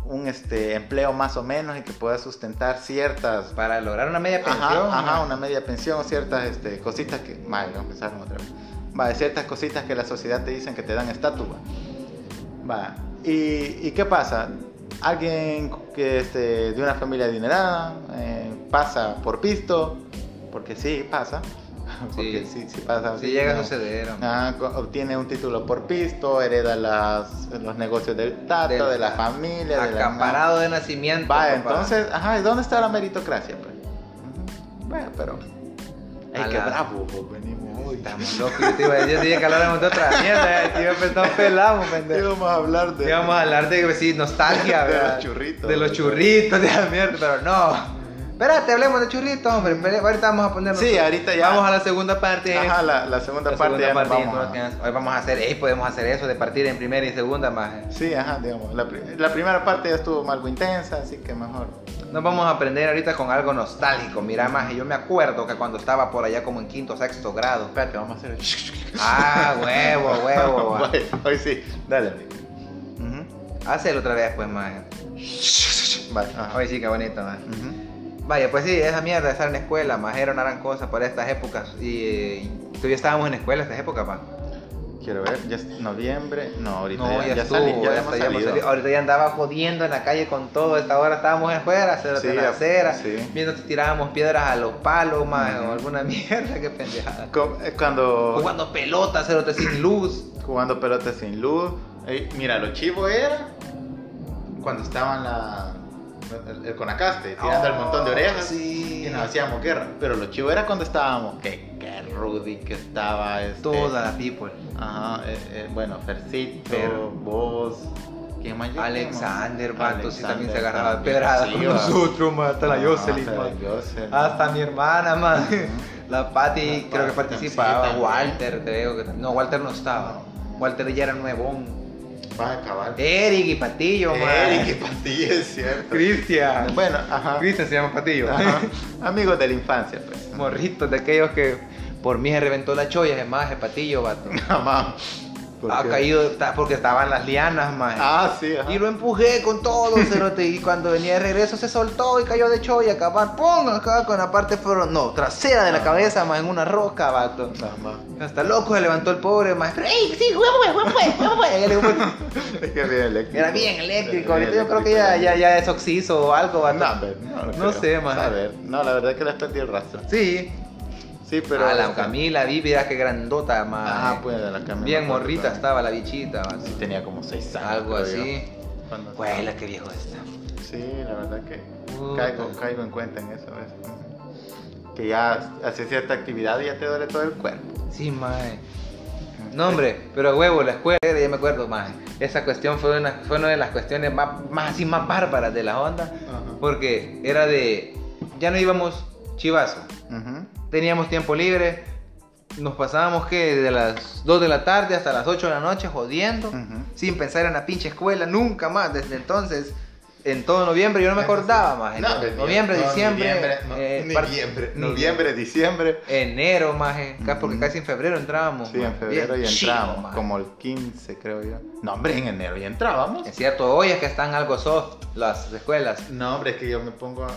un este, empleo más o menos y que pueda sustentar ciertas Para lograr una media pensión. Ajá, ajá, una media pensión, ciertas este, cositas que. Vale, vamos a empezar otra vez. Va, ciertas cositas que la sociedad te dicen que te dan estatus. Va. Va. ¿Y, ¿Y qué pasa? Alguien que este, de una familia adinerada eh, pasa por pisto, porque sí pasa. (laughs) Porque sí, sí pasa. Sí sí, llega a suceder. obtiene un título por pisto, hereda las, los negocios del tato, Del- de la familia, de la Acaparado de nacimiento. Va, entonces, ajá, ¿y dónde está la meritocracia? Pues? Bueno, pero. Ay, qué la- bravo, pues, venimos hoy. Estamos locos. Yo te iba a decir, yo dije que habláramos de otra mierda. que Iba a pensar pelado, pendejo. Íbamos a hablar de. Íbamos a hablar de, sí, nostalgia, (laughs) De los ¿verdad? churritos. De los churritos, de la mierda, pero no. Espérate, hablemos de churritos, hombre. Ahorita vamos a ponernos. Sí, ahorita ya. Vamos a la segunda parte. Ajá, la, la segunda La parte segunda ya parte, vamos a- Hoy vamos a hacer, ey, podemos hacer eso de partir en primera y segunda más. Sí, ajá, digamos. La, la primera parte ya estuvo algo intensa, así que mejor. Nos vamos a aprender ahorita con algo nostálgico. Mira, más, yo me acuerdo que cuando estaba por allá como en quinto o sexto grado. Espérate, vamos a hacer. Ah, huevo, (laughs) huevo. Vaya, Hoy sí, dale, amigo. Ujú. Hacelo otra vez, pues, más. Vale. Hoy sí, qué bonito, más. Ujú. Vaya, pues sí, esa mierda de estar en la escuela, más era una gran cosa para estas épocas. Y, eh, todavía estábamos en la escuela estas épocas, pa. Quiero ver, ya es noviembre. No, ahorita No, ya, ya, ya estuvo, salí, ya, ya, hemos salido. salido. Ahorita ya andaba jodiendo en la calle con todo. Esta hora estábamos afuera, Sí, en la acera, sí. viendo si tirábamos piedras a los palos, más, o alguna (laughs) mierda, qué pendejada. Eh, Cuando Jugando pelotas, cerote sin luz. jugando pelota sin luz. Mira, lo chivo era cuando estaban la, el, el Conacaste tirando el montón de orejas Oh, Sí. y nos hacíamos guerra. Pero lo chivo era cuando estábamos, que, que Rudy, que estaba este, Toda la people. Ajá, eh, eh, bueno, Fercito, Fer. vos, ¿quién más? Alexander, vato, sí también se agarraba de pedradas sí, con nosotros, man, hasta la Jocelyn, hasta la man. Jocelyn. Hasta mi hermana, man. La Patty creo que participaba. Walter, creo que No, Walter no estaba. Walter ya era nuevón. Vas a acabar. Eric y Patillo, man. Eric y Patilla, es cierto. Cristian. Bueno, ajá. Cristian se llama Patillo. Ajá. Amigos de la infancia, pues. Morritos de aquellos que por mí se reventó la cholla, es más, es Patillo, vato. (laughs) Mamá. ¿Por Ha qué? caído porque estaban las lianas, maje. Ah, sí, ajá. Y lo empujé con todo, (laughs) cerote. Y cuando venía de regreso se soltó y cayó de hecho y acabar, ¡pum! Acá con la parte fro- no, trasera de la cabeza, más en una roca, vato. Más. Hasta loco se levantó el pobre maestro. ¡Ey, sí, huevo, huevo, huevo, (laughs) Es que era bien eléctrico. Era bien eléctrico. Ahorita yo creo que ya, ya, ya es oxiso o algo, vato. No, no, No creo. sé, man. A ver, no, la verdad es que les perdí el rastro. Sí. Sí, pero. ah, la Camila, vi, mira qué grandota, más. Ah, pues de la Camila. Bien morrita estaba la bichita, vato. Sí, tenía como 6 años. Algo así. cuando- Huela, qué viejo está. Sí, la verdad que caigo, caigo en cuenta en eso. ¿ves? Ujú. Que ya hace cierta actividad y ya te duele todo el cuerpo. Sí, mae. No, hombre, pero huevo, la escuela, ya me acuerdo, mae. Esa cuestión fue una, fue una de las cuestiones más, más así, más bárbaras de la onda. Porque era de. Ya no íbamos chivazo. Ujú. Teníamos tiempo libre. Nos pasábamos que de las 2 de la tarde hasta las 8 de la noche jodiendo. Sin pensar en la pinche escuela, nunca más. Desde entonces, en todo noviembre, yo no me acordaba más. En No, noviembre, no, diciembre. Noviembre, no, eh, noviembre, noviembre, diciembre. Enero, maje, ca- porque casi en febrero entrábamos. Sí, en febrero ya entramos, maje. como el 15 creo yo. No, hombre, en enero ya entrábamos. Es cierto, hoy es que están algo soft las escuelas. No, hombre, es que yo me pongo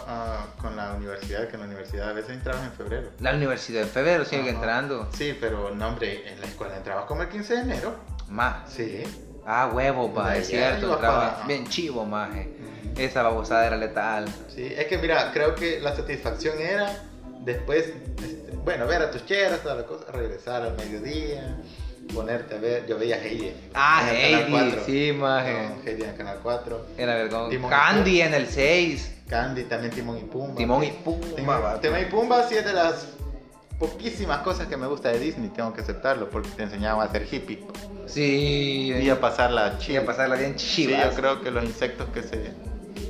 con la universidad, que en la universidad a veces entrabas en febrero. La universidad en febrero sigue entrando. Sí, pero no, hombre, en la escuela entrabas como el 15 de enero. Más. Sí. Ah, huevo, pa, es cierto, para- bien chivo, maje. Esa babosada era letal. Sí, es que mira, creo que la satisfacción era después, este, bueno, ver a tus cheras, toda la cosa, regresar al mediodía, ponerte a ver, yo veía Heidi. Ah, Heidi, 4. sí, maje. No, Heidi en el canal 4. Era vergón. Candy en el 6. Candy, también Timón y Pumba. Timón y Pumba. Timón y Pumba sí es de las poquísimas cosas que me gusta de Disney, tengo que aceptarlo, porque te enseñaban a ser hippie Sí. y a pasarla Y chida. a pasarla bien Sí, chivas. yo creo que los insectos que se,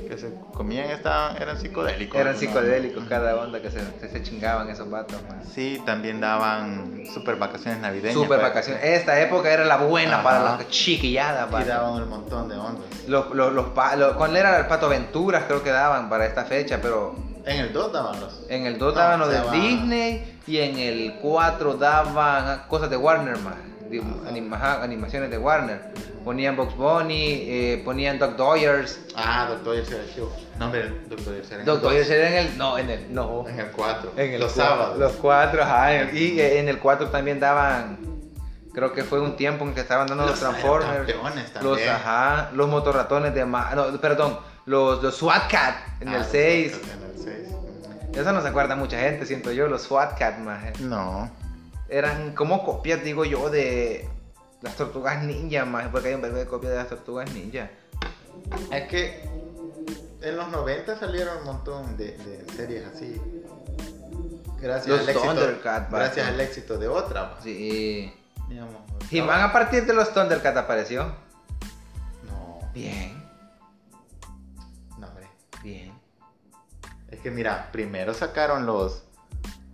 que se comían estaban, eran psicodélicos. Eran ¿no? psicodélicos cada onda que se, que se chingaban esos vatos, man. Sí, también daban super vacaciones navideñas. Super para- vacaciones. Esta época era la buena Ajá. para las chiquilladas, Y daban un montón de ondas. Los, los, los, los- ¿Cuál era el Pato Aventuras? Creo que daban para esta fecha, pero En el 2 daban los. en el 2 No, daban los de daban- Disney y en el 4 daban cosas de Warner, más. Ajá. Anima- animaciones de Warner. Ponían Box Bunny, eh, ponían Doc Doyers. Ah, Doctor Years era chido. No, hombre, Doctor Years era en Doc el. Doyers era en el. No, en el. No. En el 4. En el los sábados. Los cuatro, ajá. Y eh, en el 4 también daban. Creo que fue un tiempo en que estaban dando los, Los Transformers. Los, también. ajá. Los motorratones de. ma- No, perdón. Los, los SWAT Cat en Ah, el los 6. Otros En el 6. Eso no se acuerda mucha gente, siento yo. Los SWAT Cat, maje. No. Eran como copias, digo yo, de las tortugas ninja, maje. Porque hay un verbo de copias de las tortugas ninja. Es que en los 90 salieron un montón de, de series así. Gracias Los al éxito. Gracias al éxito de otra. pues, Sí. digamos, He-Man a partir de los Thundercat apareció. No, Bien, no, hombre. bien. Es que mira, primero sacaron los,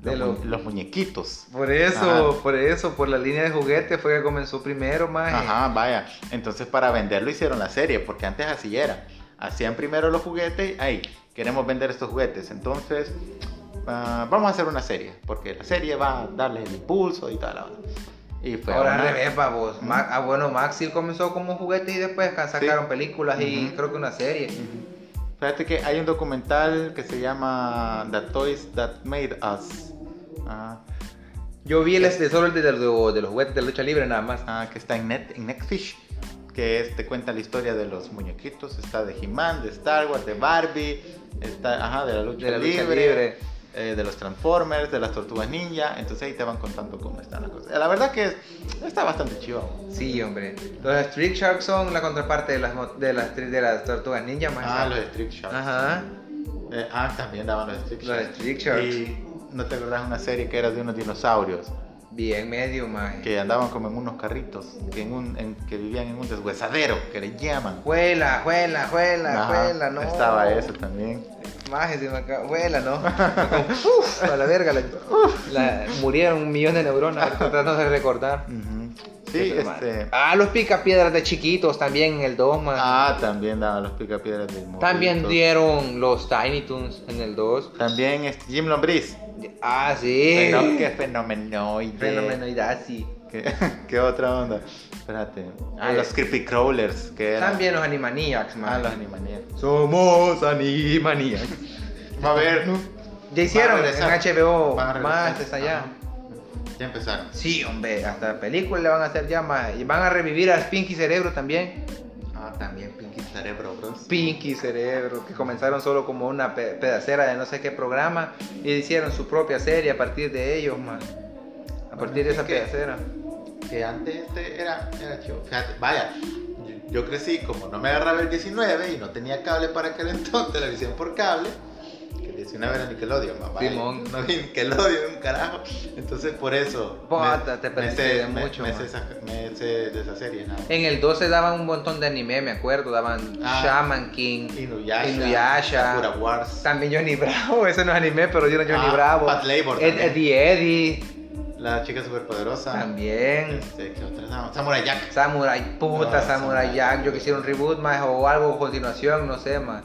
De los, lo- mu- los muñequitos. Por eso, Ajá. por eso, por la línea de juguetes fue que comenzó primero, maje. Ajá, vaya. Entonces para venderlo hicieron la serie, porque antes así era. Hacían primero los juguetes, ahí, queremos vender estos juguetes. Entonces, ah, vamos a hacer una serie, porque la serie va a darle el impulso y fue Ahora al revés, babos. Ma- ah, bueno, Max Steel comenzó como un juguete y después ca- sacaron películas y creo que una serie. Fíjate que hay un documental que se llama The Toys That Made Us. Ah, Yo vi el este, solo el de, de los- de los juguetes de lucha libre nada más. ah, que está en, Net, en Netfish. Que es, te cuenta la historia de los muñequitos. Está de He-Man, de Star Wars, de Barbie. Está, ajá, de la lucha, De la lucha libre. libre. Eh, de los Transformers, de las Tortugas Ninja. Entonces ahí te van contando cómo están las cosas. La verdad que es- está bastante chido. Sí, hombre. Los Street Sharks son la contraparte de las, de las, de las tortugas ninja, maje. Ah, los Street Sharks. Ajá. Eh, ah, también daban los Street Los Sharks. Street Sharks. Y no te acordás de una serie que era de unos dinosaurios. Bien medio, maje. que andaban como en unos carritos, que, en un, en- que vivían en un deshuesadero, que le llaman. Juela, juela, juela, Ajá, juela, no. Estaba eso también. Maje, se me acaba. Juela, ¿no? (laughs) Uf, a la verga. La, la- murieron un millón de neuronas (laughs) tratando de recordar. Ujú. Sí, Esa madre. este. Ah, los picapiedras de chiquitos también en el 2, man. Ah, también daban los picapiedras del también dieron los Tiny Toons en el 2. También este, Jim Lombriz. Ah, sí. Feno- qué fenomenoide. Fenomenoidad, sí. ¿Qué, (laughs) qué otra onda? Espérate. Ah, Eh, los Creepy Crawlers, que. También los Animaniacs, Ah, man. los Animaniacs. Somos Animaniacs. Va a ver. Ya hicieron en. HBO más está allá. Ya empezaron. Sí, hombre, hasta películas le van a hacer ya más. Y van a revivir a Pinky Cerebro también. Ah, también Cerebro Bros. Pinky Cerebro, que comenzaron solo como una pe- pedacera de no sé qué programa y hicieron su propia serie a partir de ellos, man. A partir de esa ¿qué? pedacera. Que antes este era, era chido. Fíjate, vaya, yo, yo crecí como no me agarraba el 19 y no tenía cable para aquel (laughs) entonces, televisión por cable. Que el 19 era Nickelodeon, mamá. Simón. (laughs) No vi Nickelodeon, carajo. Entonces por eso. Te me perdiste de me- mucho, Me, sé, esa- me sé de esa serie. En el 12 daban un montón de anime, me acuerdo. Daban Ah. Shaman King, Inuyasha, Inuyasha. Sakura Wars, también Johnny Bravo. (laughs) Eso no es anime, pero dieron Johnny Ah, Bravo. Pat Labor Ed- también. Eddie Eddie La chica superpoderosa. también. Este, ¿qué otra? No, Samurai Jack. Samurai, puta, Ah, Samurai Samurai Jack. Yo quisiera un reboot más o algo a continuación, no sé, más.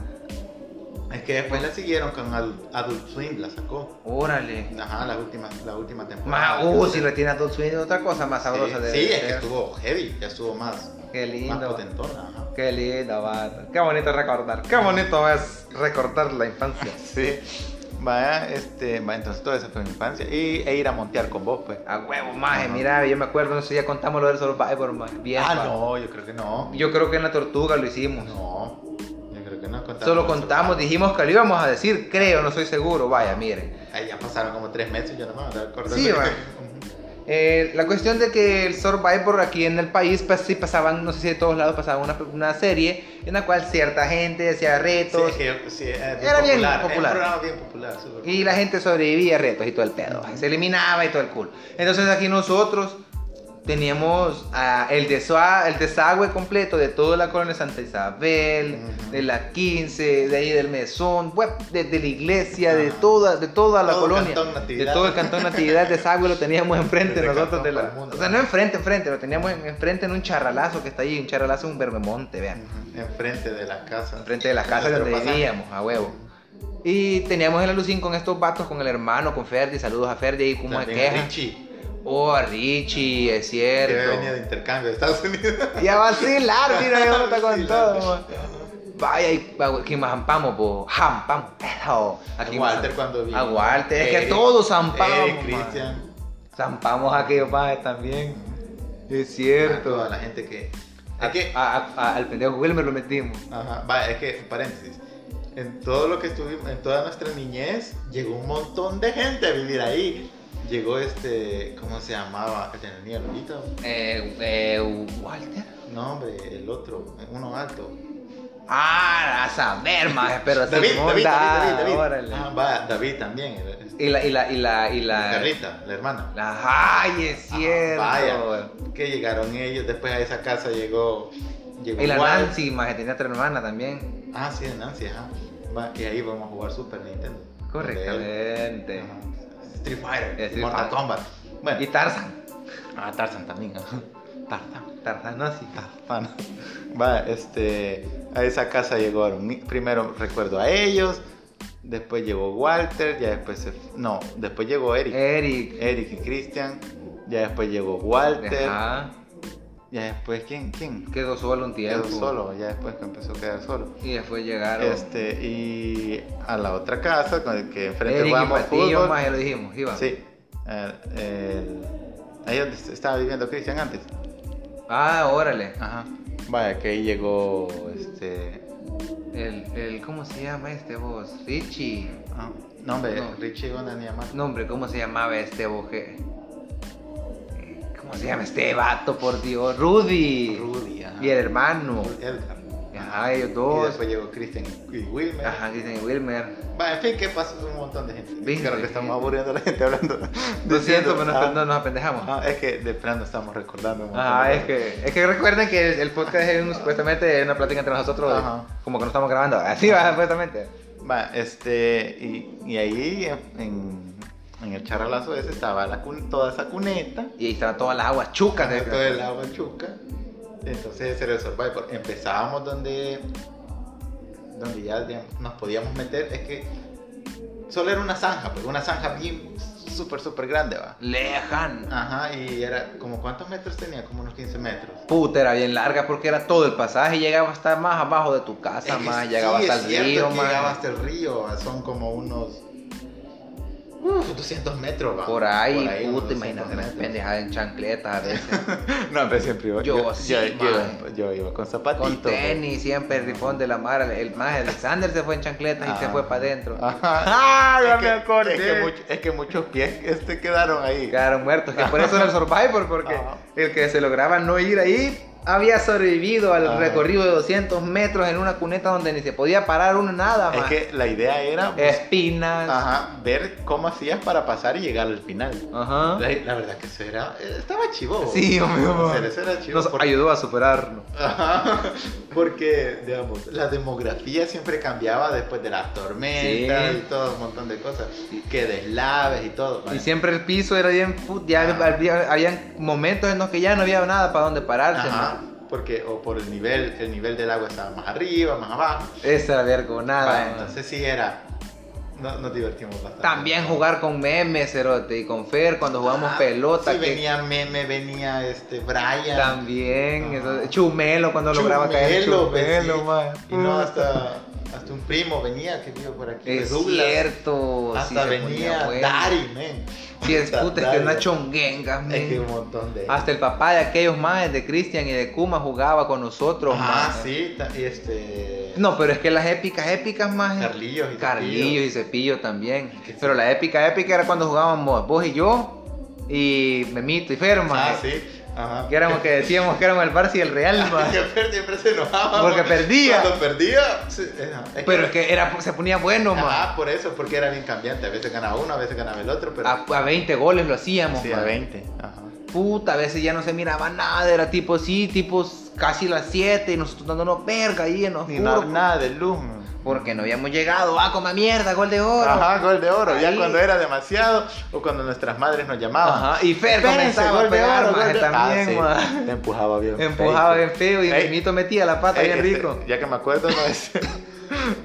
Es que después la siguieron con Adult, Swim, la sacó. Órale. Ajá, la última, la última temporada. Más, uh, si le tiene Adult Swim, otra cosa más Sí, sabrosa de sí, es que estuvo heavy, ya estuvo más, Qué más lindo. potentona. Ajá. Qué lindo, vato. Qué bonito recordar. Qué bonito es recordar la infancia. (laughs) Sí, vaya, este, va, entonces todo eso fue mi infancia. Y, e ir a montear con vos, pues. A huevo, maje, mira, yo me acuerdo, no sé, ya contamos lo del Survivor, maje. Bien, ah, no, yo creo que no. Yo creo que en la tortuga lo hicimos. No, contamos. Solo contamos, dijimos que lo íbamos a decir, creo, no estoy seguro. Vaya, miren. Ay, ya pasaron como tres meses, yo no me voy a acordar. Sí, va. Eh, la cuestión de que el Survivor aquí en el país, pues sí pasaban, no sé si de todos lados pasaban una, una serie en la cual cierta gente hacía Sí, retos es que, sí, es Era bien popular, popular. Es un programa bien popular, súper y la gente sobrevivía a retos y todo el pedo, se eliminaba y todo el culo. Entonces aquí nosotros teníamos ah, el, desua- el desagüe completo de toda la colonia Santa Isabel, de la 15, de ahí del mesón, de, de la iglesia, de Ajá. toda, de toda la Todo colonia. De todo el cantón Natividad, desagüe lo teníamos enfrente Desde nosotros de la... mundo. O sea, no enfrente, enfrente, lo teníamos en- enfrente en un charralazo que está ahí, un charralazo, un bermemonte, vean. Enfrente de la casa. Enfrente de la casa Nuestro donde pasaje. vivíamos, a huevo. Y teníamos el alucín con estos vatos, con el hermano, con Ferdi, saludos a Ferdi y cómo se queja. Richie, Oh, a Richie, es que cierto. venido de intercambio de Estados Unidos. (laughs) Y a vacilar, mira, yo está con todo. Vaya, ¿quién más zampamos, po? Jampamos, eso. A Aquí Walter cuando vino. A Walter, es que todos zampamos. Cristian. Zampamos a aquellos padres también. Es A cierto. toda la gente que. A- Es que. a- a- al pendejo Wilmer lo metimos. Ajá, va, es que, paréntesis. En todo lo que estuvimos, en toda nuestra niñez, llegó un montón de gente a vivir ahí. Llegó este, ¿cómo se llamaba? El de niño ahorita. Eh, eh, Walter. No, hombre, el otro, uno alto. Ah, a saber, más, (laughs) pero David, David, da, David, David, David. órale. Ah, va, David también. este, Y la, y la, y la, y la. Carlita, la hermana. la- ay, es cierto. Ah, vaya. Que llegaron ellos, después a esa casa llegó. llegó Y la Walt. Nancy, más, que tenía otra hermana también. Ah, sí, de Nancy, ajá. Va, y ahí vamos a jugar Super Nintendo. Correctamente. Ajá. Street Fighter, Street Mortal Fighter. Kombat. Bueno, Y Tarzan. ah, Tarzan también. Tarzan. Tarzan, no, sí. Tarzan. Va, este, a esa casa llegaron. Primero recuerdo a ellos, después llegó Walter, ya después se, no, después llegó Eric, Eric. Eric y Christian, ya después llegó Walter, Ajá. Ya después quién, quién Quedó solo un quedó tiempo. solo, ya después que empezó a quedar solo. Y después llegaron. Este, y a la otra casa, con el que enfrente Eric y jugamos Patillo, fútbol. más, ya lo dijimos. Iba. Sí, el, el- ahí donde estaba viviendo Cristian antes. Ah, órale. Ajá. Vaya, que ahí llegó este. El, el, ¿cómo se llama este vos? Richie. ah, no, hombre, No. Richie más. No, hombre, ¿cómo se llamaba este boje? ¿Cómo se llama este vato, por Dios? Rudy. Rudy, ajá. Y el hermano. Edgar. Ajá, ellos Y dos. después llegó Cristian y Wilmer. Ajá, Kristen y Wilmer. Va, en fin, que pasó un montón de gente. ¿Viste? Creo que estamos aburriendo a la gente hablando. Lo siento, pero ah, no, no nos apendejamos. ah, es que de plano estamos recordando de es que, es que recuerden que el, el podcast es un- supuestamente una plática entre nosotros, Ajá. como que no estamos grabando. (laughs) Así va, supuestamente. Va, este, y, y ahí en, en el charralazo ese estaba la toda esa cuneta, Y ahí estaban todas las aguas chucas. de- todo el agua chuca. Entonces ese era el Survivor. Empezábamos donde, donde ya digamos, nos podíamos meter, es que solo era una zanja, pues, una zanja bien súper, súper grande, va. Lejano. Ajá, y era como cuántos metros tenía, como unos 15 metros. Puta, era bien larga porque era todo el pasaje llegaba hasta más abajo de tu casa, Es que más, sí, llegaba hasta el río, más. Llegaba hasta el río, son como unos 200 metros, va. Por ahí, unos puta, 200 imagínate, me metros. pendejada en chancletas a veces. (laughs) No, pero siempre iba. Yo sí, yo, man. yo, yo iba con zapatitos. Con tenis, siempre el rifón de la mar. El más Alexander se fue en chancletas y se Ah. fue para adentro. Ajá. ¡Ah, ya Es que- me acordé! Es que, mucho- es que muchos pies este, quedaron ahí. Quedaron muertos, que por eso era el (laughs) Survivor, porque Ajá. el que se lograba no ir ahí había sobrevivido al Ajá. recorrido de 200 metros en una cuneta donde ni se podía parar uno nada Es más. que la idea era Espinas. ajá, ver cómo hacías para pasar y llegar al final. Ajá. La, la verdad que eso era, estaba chivo. Sí, hombre, eso era chivo. Nos porque- ayudó a superarnos. Ajá, porque, digamos, la demografía siempre cambiaba después de las tormentas Sí. y todo un montón de cosas. Que deslaves y todo. Y siempre el piso era bien ya había, momentos en los que ya no había nada para donde pararse. Ajá, man. Porque o por el nivel, el nivel del agua estaba más arriba, más abajo. Esa era vergonada. Va, man. entonces sí era, no, nos divertimos bastante. También jugar con memes, cerote, y con Fer cuando jugamos Ah, pelota. Sí, que venía Meme, venía este Brian. También, eso- Chumelo cuando lograba caer Chumelo, Chumelo, pues, sí. man. Y no hasta, hasta un primo venía que vive por aquí. de Es cierto. sí Hasta se venía. Dari, men. Sí, es Puta, es que una chonguenga, man. Es que un montón de. Hasta el papá de aquellos más de Cristian y de Kuma jugaba con nosotros, Ah, sí, y este. No, pero es que las épicas, épicas más. Carlillos y Carlillos y Cepillo también. Sí. Pero la épica, épica era cuando jugábamos vos y yo y Memito y Ferma. Ah, sí. Ajá. Que éramos que decíamos que éramos el Barça y el Real. (laughs) Que Fer siempre se enojaba. Porque man. perdía. Cuando perdía. sí, ajá. Es Pero es que era, se ponía bueno, man. Ah, por eso, porque era bien cambiante. A veces ganaba uno, a veces ganaba el otro, pero. A, a 20 goles lo hacíamos, sí, man. a 20. Ajá. Puta, a veces ya no se miraba nada, era tipo sí, tipo casi las 7 y nosotros dándonos verga ahí en los Ni na- nada de luz. man. Porque no habíamos llegado, ah, coma mierda, gol de oro. Ajá, gol de oro. Ya cuando era demasiado o cuando nuestras madres nos llamaban. Ajá, y Fer Espérense, comenzaba a pegar, gol maje, de- también, Ah, sí. man. Te empujaba bien. Empujaba bien feo y. Memito metía la pata Ey, bien este, rico. Ya que me acuerdo, no (laughs) es.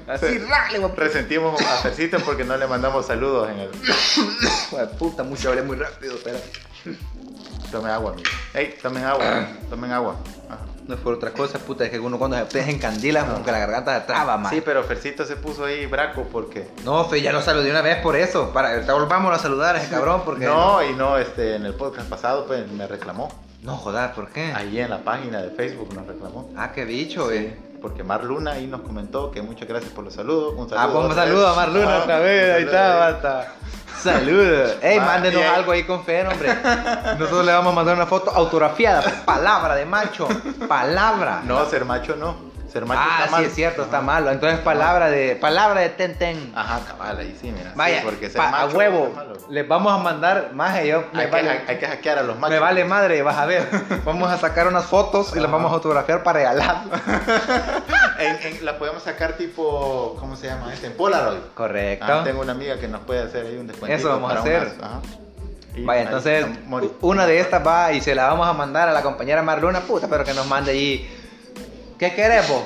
Así, rale, güey. Resentimos a Fercito porque no le mandamos saludos en el. (coughs) Güey, puta, mucho hablé muy rápido, espera. Tome agua, amigo. Ey, tomen agua. Tomen agua. Ajá. No es por otra cosa, puta, es que uno cuando se pega en candilas, como que la garganta se traba, man. Sí, pero Fercito se puso ahí braco porque. No, Fe, ya lo saludé una vez por eso. Para, ahorita volvamos a saludar a ese cabrón, porque. No, y no, este, en el podcast pasado pues me reclamó. No, joder, ¿por qué? Ahí en la página de Facebook nos reclamó. Ah, qué bicho, eh. Porque Mar Luna ahí nos comentó que muchas gracias por los saludos. Un saludo. Ah, pues un saludo a vez. Marluna Ajá, otra vez, ahí está, basta. Saludos. Ey, mándenos algo ahí con Fer, hombre. Nosotros le vamos a mandar una foto autografiada. Palabra de macho. Palabra. No, ser macho no. Ser macho ah, está sí, es cierto, está Ajá. malo. Entonces, palabra de palabra de ten ten. Ajá, cabal, ahí sí, mira. Vaya, sí, porque ser pa- a huevo. malo. Les vamos a mandar más. Me, Hay, que, vale, hay- hay que hackear a los machos. me vale madre, vas a ver. (laughs) Vamos a sacar unas fotos y las vamos a autografiar para regalar. (laughs) En- en- la podemos sacar tipo, ¿cómo se llama este? En Polaroid. Correcto. Ah, tengo una amiga que nos puede hacer ahí un descuento. Eso vamos a hacer. Y Vaya, ahí entonces, una de estas va y se la vamos a mandar a la compañera Marluna, puta, pero que nos mande ahí. ¿Qué queremos?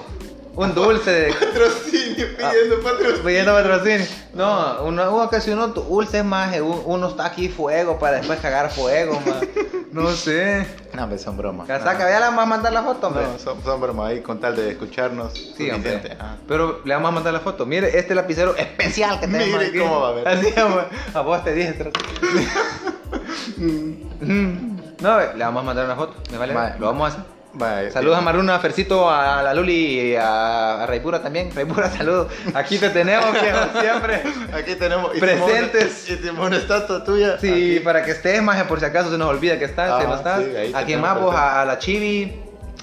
Un dulce de. Patrocinio, pidiendo patrocinio. Pidiendo patrocinio. No, uno, uno que si uno dulce más, eh, un- uno está aquí fuego para después cagar fuego. (laughs) No sé. No, hombre, son bromas. Casaca, No. ya le vamos a mandar la foto, hombre. No, son, son bromas ahí con tal de escucharnos. Sí, hombre. Ah. Pero le vamos a mandar la foto. Mire, este lapicero especial que tenemos Mire aquí. cómo va a ver. Así, hombre. a vos te dije. tra- (laughs) (laughs) no, le vamos a mandar una foto. Me vale. Vale. Lo vamos a hacer. Saludos a Maruna, a Fercito, a la Luli y a, a Raipura también. Raipura, (laughs) saludos. Aquí te tenemos, viejo, siempre. Aquí tenemos. hicimos Presentes. Hicimos una estatua tuya. Sí, Aquí. para que estés, más por si acaso se nos olvida que estás, Ah, se no estás. sí, a quien tenemos más, vos, a, a la Chivi,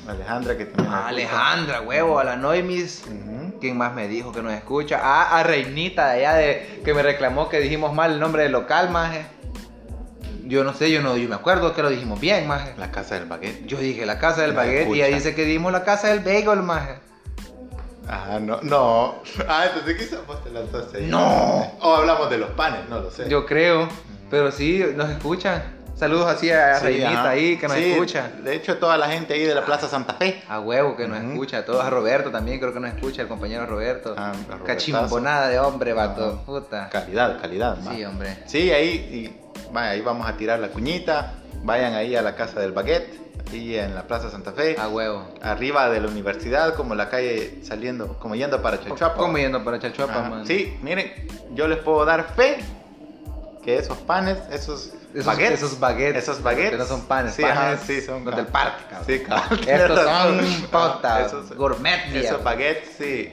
Alejandra que también. a Alejandra, huevo, a la Noimis. Ujú. ¿Quién más me dijo que nos escucha? Ah, a Reinita de allá de, que me reclamó que dijimos mal el nombre del local, maje. Yo no sé, yo no yo me acuerdo que lo dijimos bien, maje. La casa del baguette. Yo dije la casa del baguette y ella dice que dimos la casa del bagel, maje. Ah, no, no. (laughs) Ah, entonces quizás vos te lanzaste ahí. No. O hablamos de los panes, no lo sé. Yo creo, pero sí, nos escuchan. Saludos así a Sí, Reinita ajá. ahí que nos Sí, escucha. De hecho, toda la gente ahí de la Plaza Santa Fe. A huevo que nos escucha, a todos a Roberto también creo que nos escucha, el compañero Roberto. Ah. Cachimbonada de hombre, vato, Ajá. puta. Calidad, calidad. Sí, ma. hombre. Sí, ahí. vaya, ahí vamos a tirar la cuñita. Vayan ahí a la casa del baguette, ahí en la Plaza Santa Fe. A huevo. Arriba de la universidad, como la calle saliendo, como yendo para Chalchuapa. ¿Cómo yendo para Chalchuapa, Ajá. man? Sí, miren, yo les puedo dar fe que esos panes, esos, Esos baguettes, esos baguettes, esos baguettes, no son panes, sí, panes ajá, sí, son del parque, cabrón. Sí, cabrón. (laughs) Estos son (laughs) esos- gourmet, Esos viejo. baguettes, sí,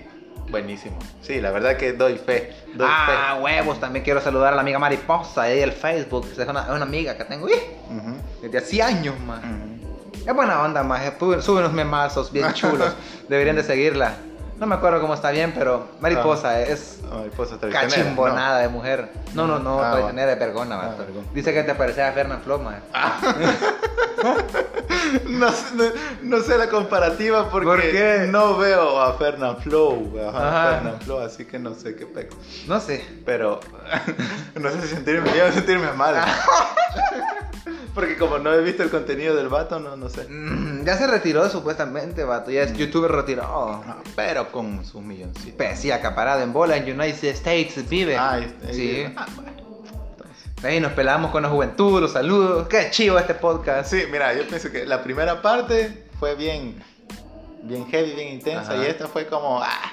buenísimo. Sí, la verdad que doy fe, doy Ah, huevos, también quiero saludar a la amiga Mariposa ahí del Facebook. Es una, es una amiga que tengo fe. Ujú, desde hace años, más. ujú. Es buena onda, más. Sube unos memazos bien (laughs) chulos. Deberían de seguirla. No me acuerdo cómo está bien, pero Mariposa es Ay, pues, traicionera, cachimbonada de mujer. No, no, no, Ah, traicionera de vergona, Ah, vergón. Dice que te parecía a Fernand Flo, man. (laughs) No, sé- no, no sé la comparativa porque ¿Por qué? no veo a Fernand Flow, ajá, Flow, así que no sé qué peco. No sé. Pero (laughs) no sé si sentirme sentirme mal. (laughs) Porque como no he visto el contenido del vato, no, no sé. Mm, ya se retiró supuestamente, vato. Ya es youtuber retirado. Pero con sus milloncitos. Pues sí, acaparado en bola en United States, vive. Ah, sí. ah, bueno. Ahí nos pelamos con la juventud, los saludos. Qué chivo este podcast. Sí, mira, yo pienso que la primera parte fue bien, bien heavy, bien intensa. Ajá. Y esta fue como, ah,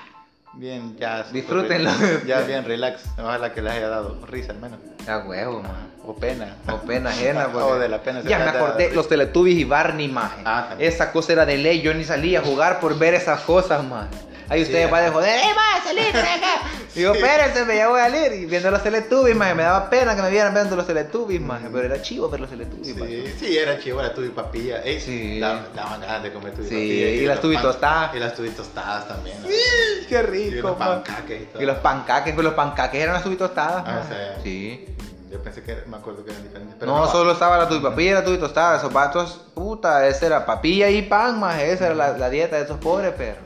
bien, ya. Disfrútenlo. Ya bien (laughs) relax. Ojalá que les haya dado risa al menos. A huevo, man. O pena. O pena ajena, (laughs) porque- O de la pena. Ya me acordé, los Teletubbies y Barney, maje. Ah. Esa cosa era de ley, yo ni salía a jugar por ver esas cosas, maje. Ahí ustedes Sí. van de joder, ¡eh, maje, salí, ven acá! (laughs) Digo, Sí. espérense, me ya voy a salir. Y viendo los Teletubbies, maje, me daba pena que me vieran viendo los Teletubbies, maje. Pero era chivo ver los Teletubbies, maje. Sí, sí, era chivo, era tubi papilla. Ey, Sí. da- Daban ganas de comer tubi Sí, papilla. y las tubi tostadas. Y las tubi tostadas también. ¿no? ¡Qué Y rico, los man! pancaques y todo. Y los pancaques, pues los pancaques eran las subitostadas, Ah, maje. sí. Sí. Yo pensé que me acuerdo que eran diferentes. Pero no, solo estaba la tubipapilla y la tubitostada. Esos vatos, puta, esa era papilla y pan, más. Esa era la, la dieta de esos pobres perros.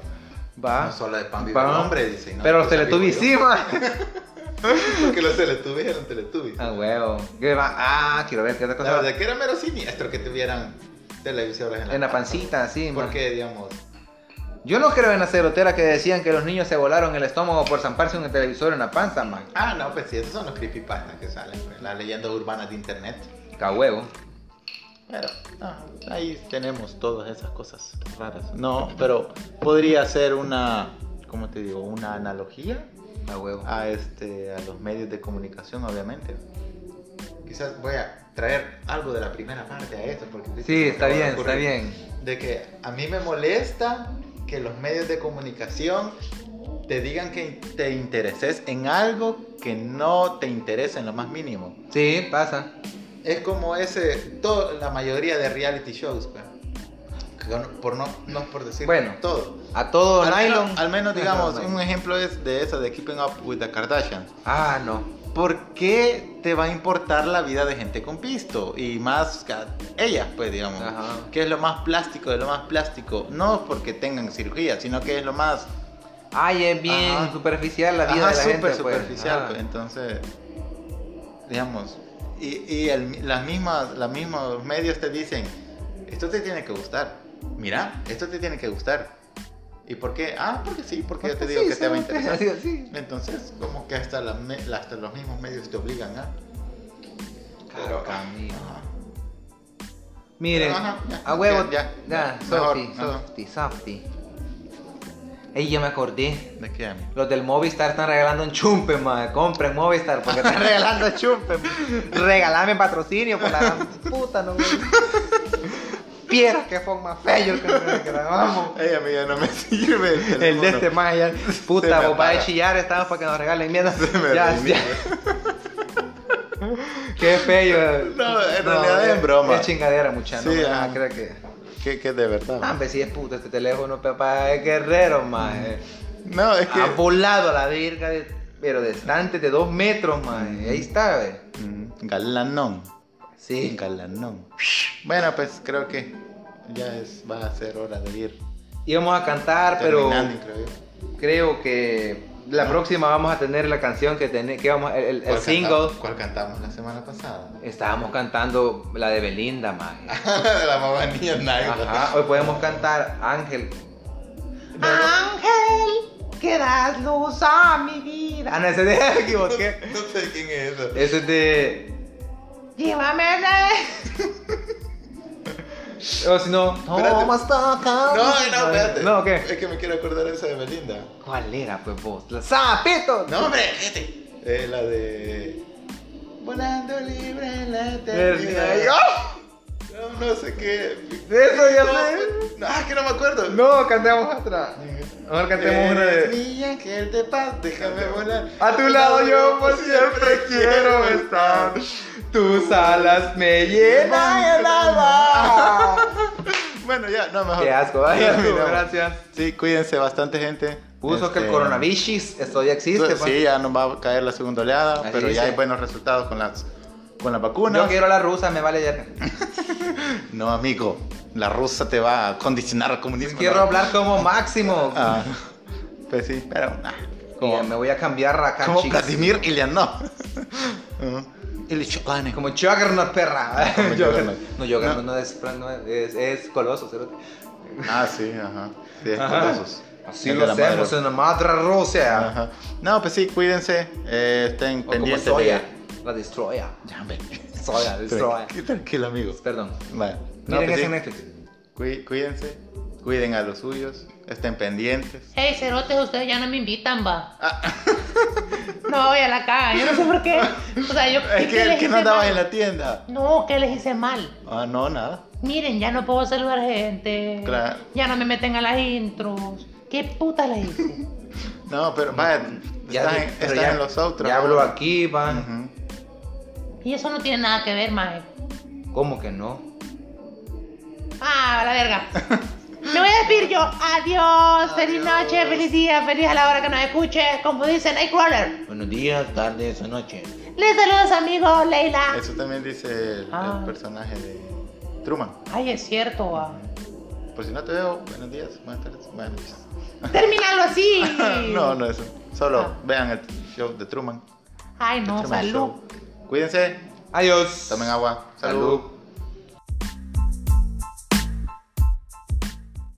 Va. No solo de pan vive el hombre, dice. no Pero los teletubbies sí, man. yo. (laughs) Porque los teletubbies eran teletubbies. Ah, huevo. Ah, quiero ver qué otra La cosa. verdad que era mero siniestro que tuvieran televisores en la, En la pancita, sí, man. Porque, digamos, Yo no creo en la cerotera que decían que los niños se volaron el estómago por zamparse un televisor en la panza, man. Ah, no, pues sí, esos son los creepypastas que salen, pues, las leyendas urbanas de internet. Ca huevo. Pero, ah, ahí tenemos todas esas cosas raras. No, pero podría ser una, ¿cómo te digo? Una analogía huevo. a, este, a los medios de comunicación, obviamente. Quizás voy a traer algo de la primera parte a esto, porque... Sí, está bien, está bien. De que a mí me molesta que los medios de comunicación te digan que te intereses en algo que no te interesa en lo más mínimo. Sí, pasa. Es como ese, todo, la mayoría de reality shows, pues. No- por no, no por decir Bueno. todo. A todo al, nylon. menos, al menos, (laughs) digamos, un ejemplo es de eso, de Keeping Up with the Kardashians. Ah, no. ¿Por qué te va a importar la vida de gente con pisto? Y más ellas, pues, digamos. Ajá. Que es lo más plástico de lo más plástico. No porque tengan cirugía, sino que es lo más Ay, es bien Ajá. superficial la vida Ajá, de la súper gente, pues. superficial. Pues, Entonces, digamos, y, y el- las mismas, los mismos medios te dicen, esto te tiene que gustar. Mira, esto te tiene que gustar. ¿Y por qué? Ah, porque sí, porque yo te digo Sí, que te va a interesar. sí, sí. Entonces, como que hasta, la hasta los mismos medios te obligan a... Ah, mío. ajá. Miren, Pero, ajá, ya, a huevo, ya, ya, ya, mejor, softy, softy, softy. Ey, ya me acordé. ¿De qué? Los del Movistar están regalando un chumpe, madre. Compren Movistar porque (laughs) están regalando (laughs) chumpe. Regalame patrocinio por la gran puta, no, güey. Piedras que fue más feo el que nos grabamos. Ey, amiga, no me sirve. El de este más ya. Se Puta, vos vas a chillar, estamos para que nos regalen mierda. me Ya, ya. Qué feo. No, en realidad es broma. Es chingadera, muchacho. Sí, no me ah. van a que. ¿Qué, qué de verdad? Ah, hombre, si es puto este teléfono, papá, es guerrero, más. No, es que... Ha volado a la verga, de, pero distante de dos metros, más. Ahí está, ve. Mm, Galanón. Sí. Galanón. Bueno, pues creo que ya es, va a ser hora de ir Íbamos a cantar, pero terminando, creo yo. creo que la próxima vamos a tener la canción que tenemos, que vamos, el, el- el ¿Cuál single. cantamos- ¿Cuál cantamos la semana pasada? Estábamos cantando la de Belinda, más. (laughs) de la mamá niña Ajá, hoy podemos cantar Ángel. Ángel, que das luz a mi vida. Ah, no, ese de, (laughs) me equivoqué. No sé quién es eso. Ese es de. Llévame. (laughs) O si no, Espérate. No, no, espérate. No, ¿qué? Es que me quiero acordar esa de Belinda. ¿Cuál era, pues vos? ¡La sapito! No, hombre, fíjate. Es la de. Volando libre en la eternidad. ¡Oh! No, no sé qué. Eso ya No, sé. no, es que no me acuerdo. No, cantemos otra. Mejor cantemos una de. Mi ángel de paz, déjame volar. A tu lado yo por siempre quiero estar. Tus alas me llenan el alma. (laughs) Bueno, ya, no, mejor. Qué asco, Ya, miramos. gracias. Sí, cuídense bastante, gente. Puso que el Este, coronavirus esto ya existe. pues. Sí, ya nos va a caer la segunda oleada, Así pero ya dice. hay buenos resultados con las, con las vacunas. Yo quiero la rusa, me vale ya. (laughs) No, amigo, la rusa te va a condicionar al comunismo. Quiero ¿no? hablar como (laughs) máximo. Ah, pues sí, pero. Como me voy a cambiar acá, como chicas. Vladimir Ilianov. Ilich Choclane. Como Juggernaut, perra. Como (laughs) Juggernaut. No, Juggernaut no, es, no es, es coloso. cerote. Ah, sí, ajá. Sí, es Ajá. colosos. Así El lo hacemos en la madre Rusia. Ajá. No, pues sí, cuídense. eh, estén O como pendientes Soya, de. la destroya. Ya, ven. Soya, (laughs) destroya. Tranquilo, tranquilo, amigo. Perdón. Vale. No, Miren pues ese sí, Netflix. cuí- cuídense. Cuiden a los suyos. Estén pendientes. Hey, cerotes, ustedes ya no me invitan, va. Ah. (laughs) No, voy a la caga, yo no sé por qué. O sea, yo. (laughs) Es ¿qué que, que no andabas en la tienda. No, ¿qué les hice mal? Ah, no, nada. Miren, ya no puedo saludar gente. Claro. Ya no me meten a las intros. ¿Qué puta les hice? (laughs) No, pero vaya, Ya estás, di- en, pero estás ya- en los outros. Ya ¿no? hablo aquí, va. Y eso no tiene nada que ver, maje. ¿Cómo que no? Ah, a la verga. Me voy a despedir yo. Adiós. Feliz noche, feliz día, feliz a la hora que nos escuche. Como dice Nightcrawler. Buenos días, tardes o noches. Les saludos, amigos, Leila. Eso también dice el, el Ah. personaje de Truman. Ay, es cierto, va. Por si no te veo, buenos días, buenas tardes, buenas noches. (laughs) Terminalo así. (laughs) no, no eso. Solo Ah. vean el show de Truman. Ay, no, salud. Show. Cuídense, Adiós. tomen agua. Salud. Salud.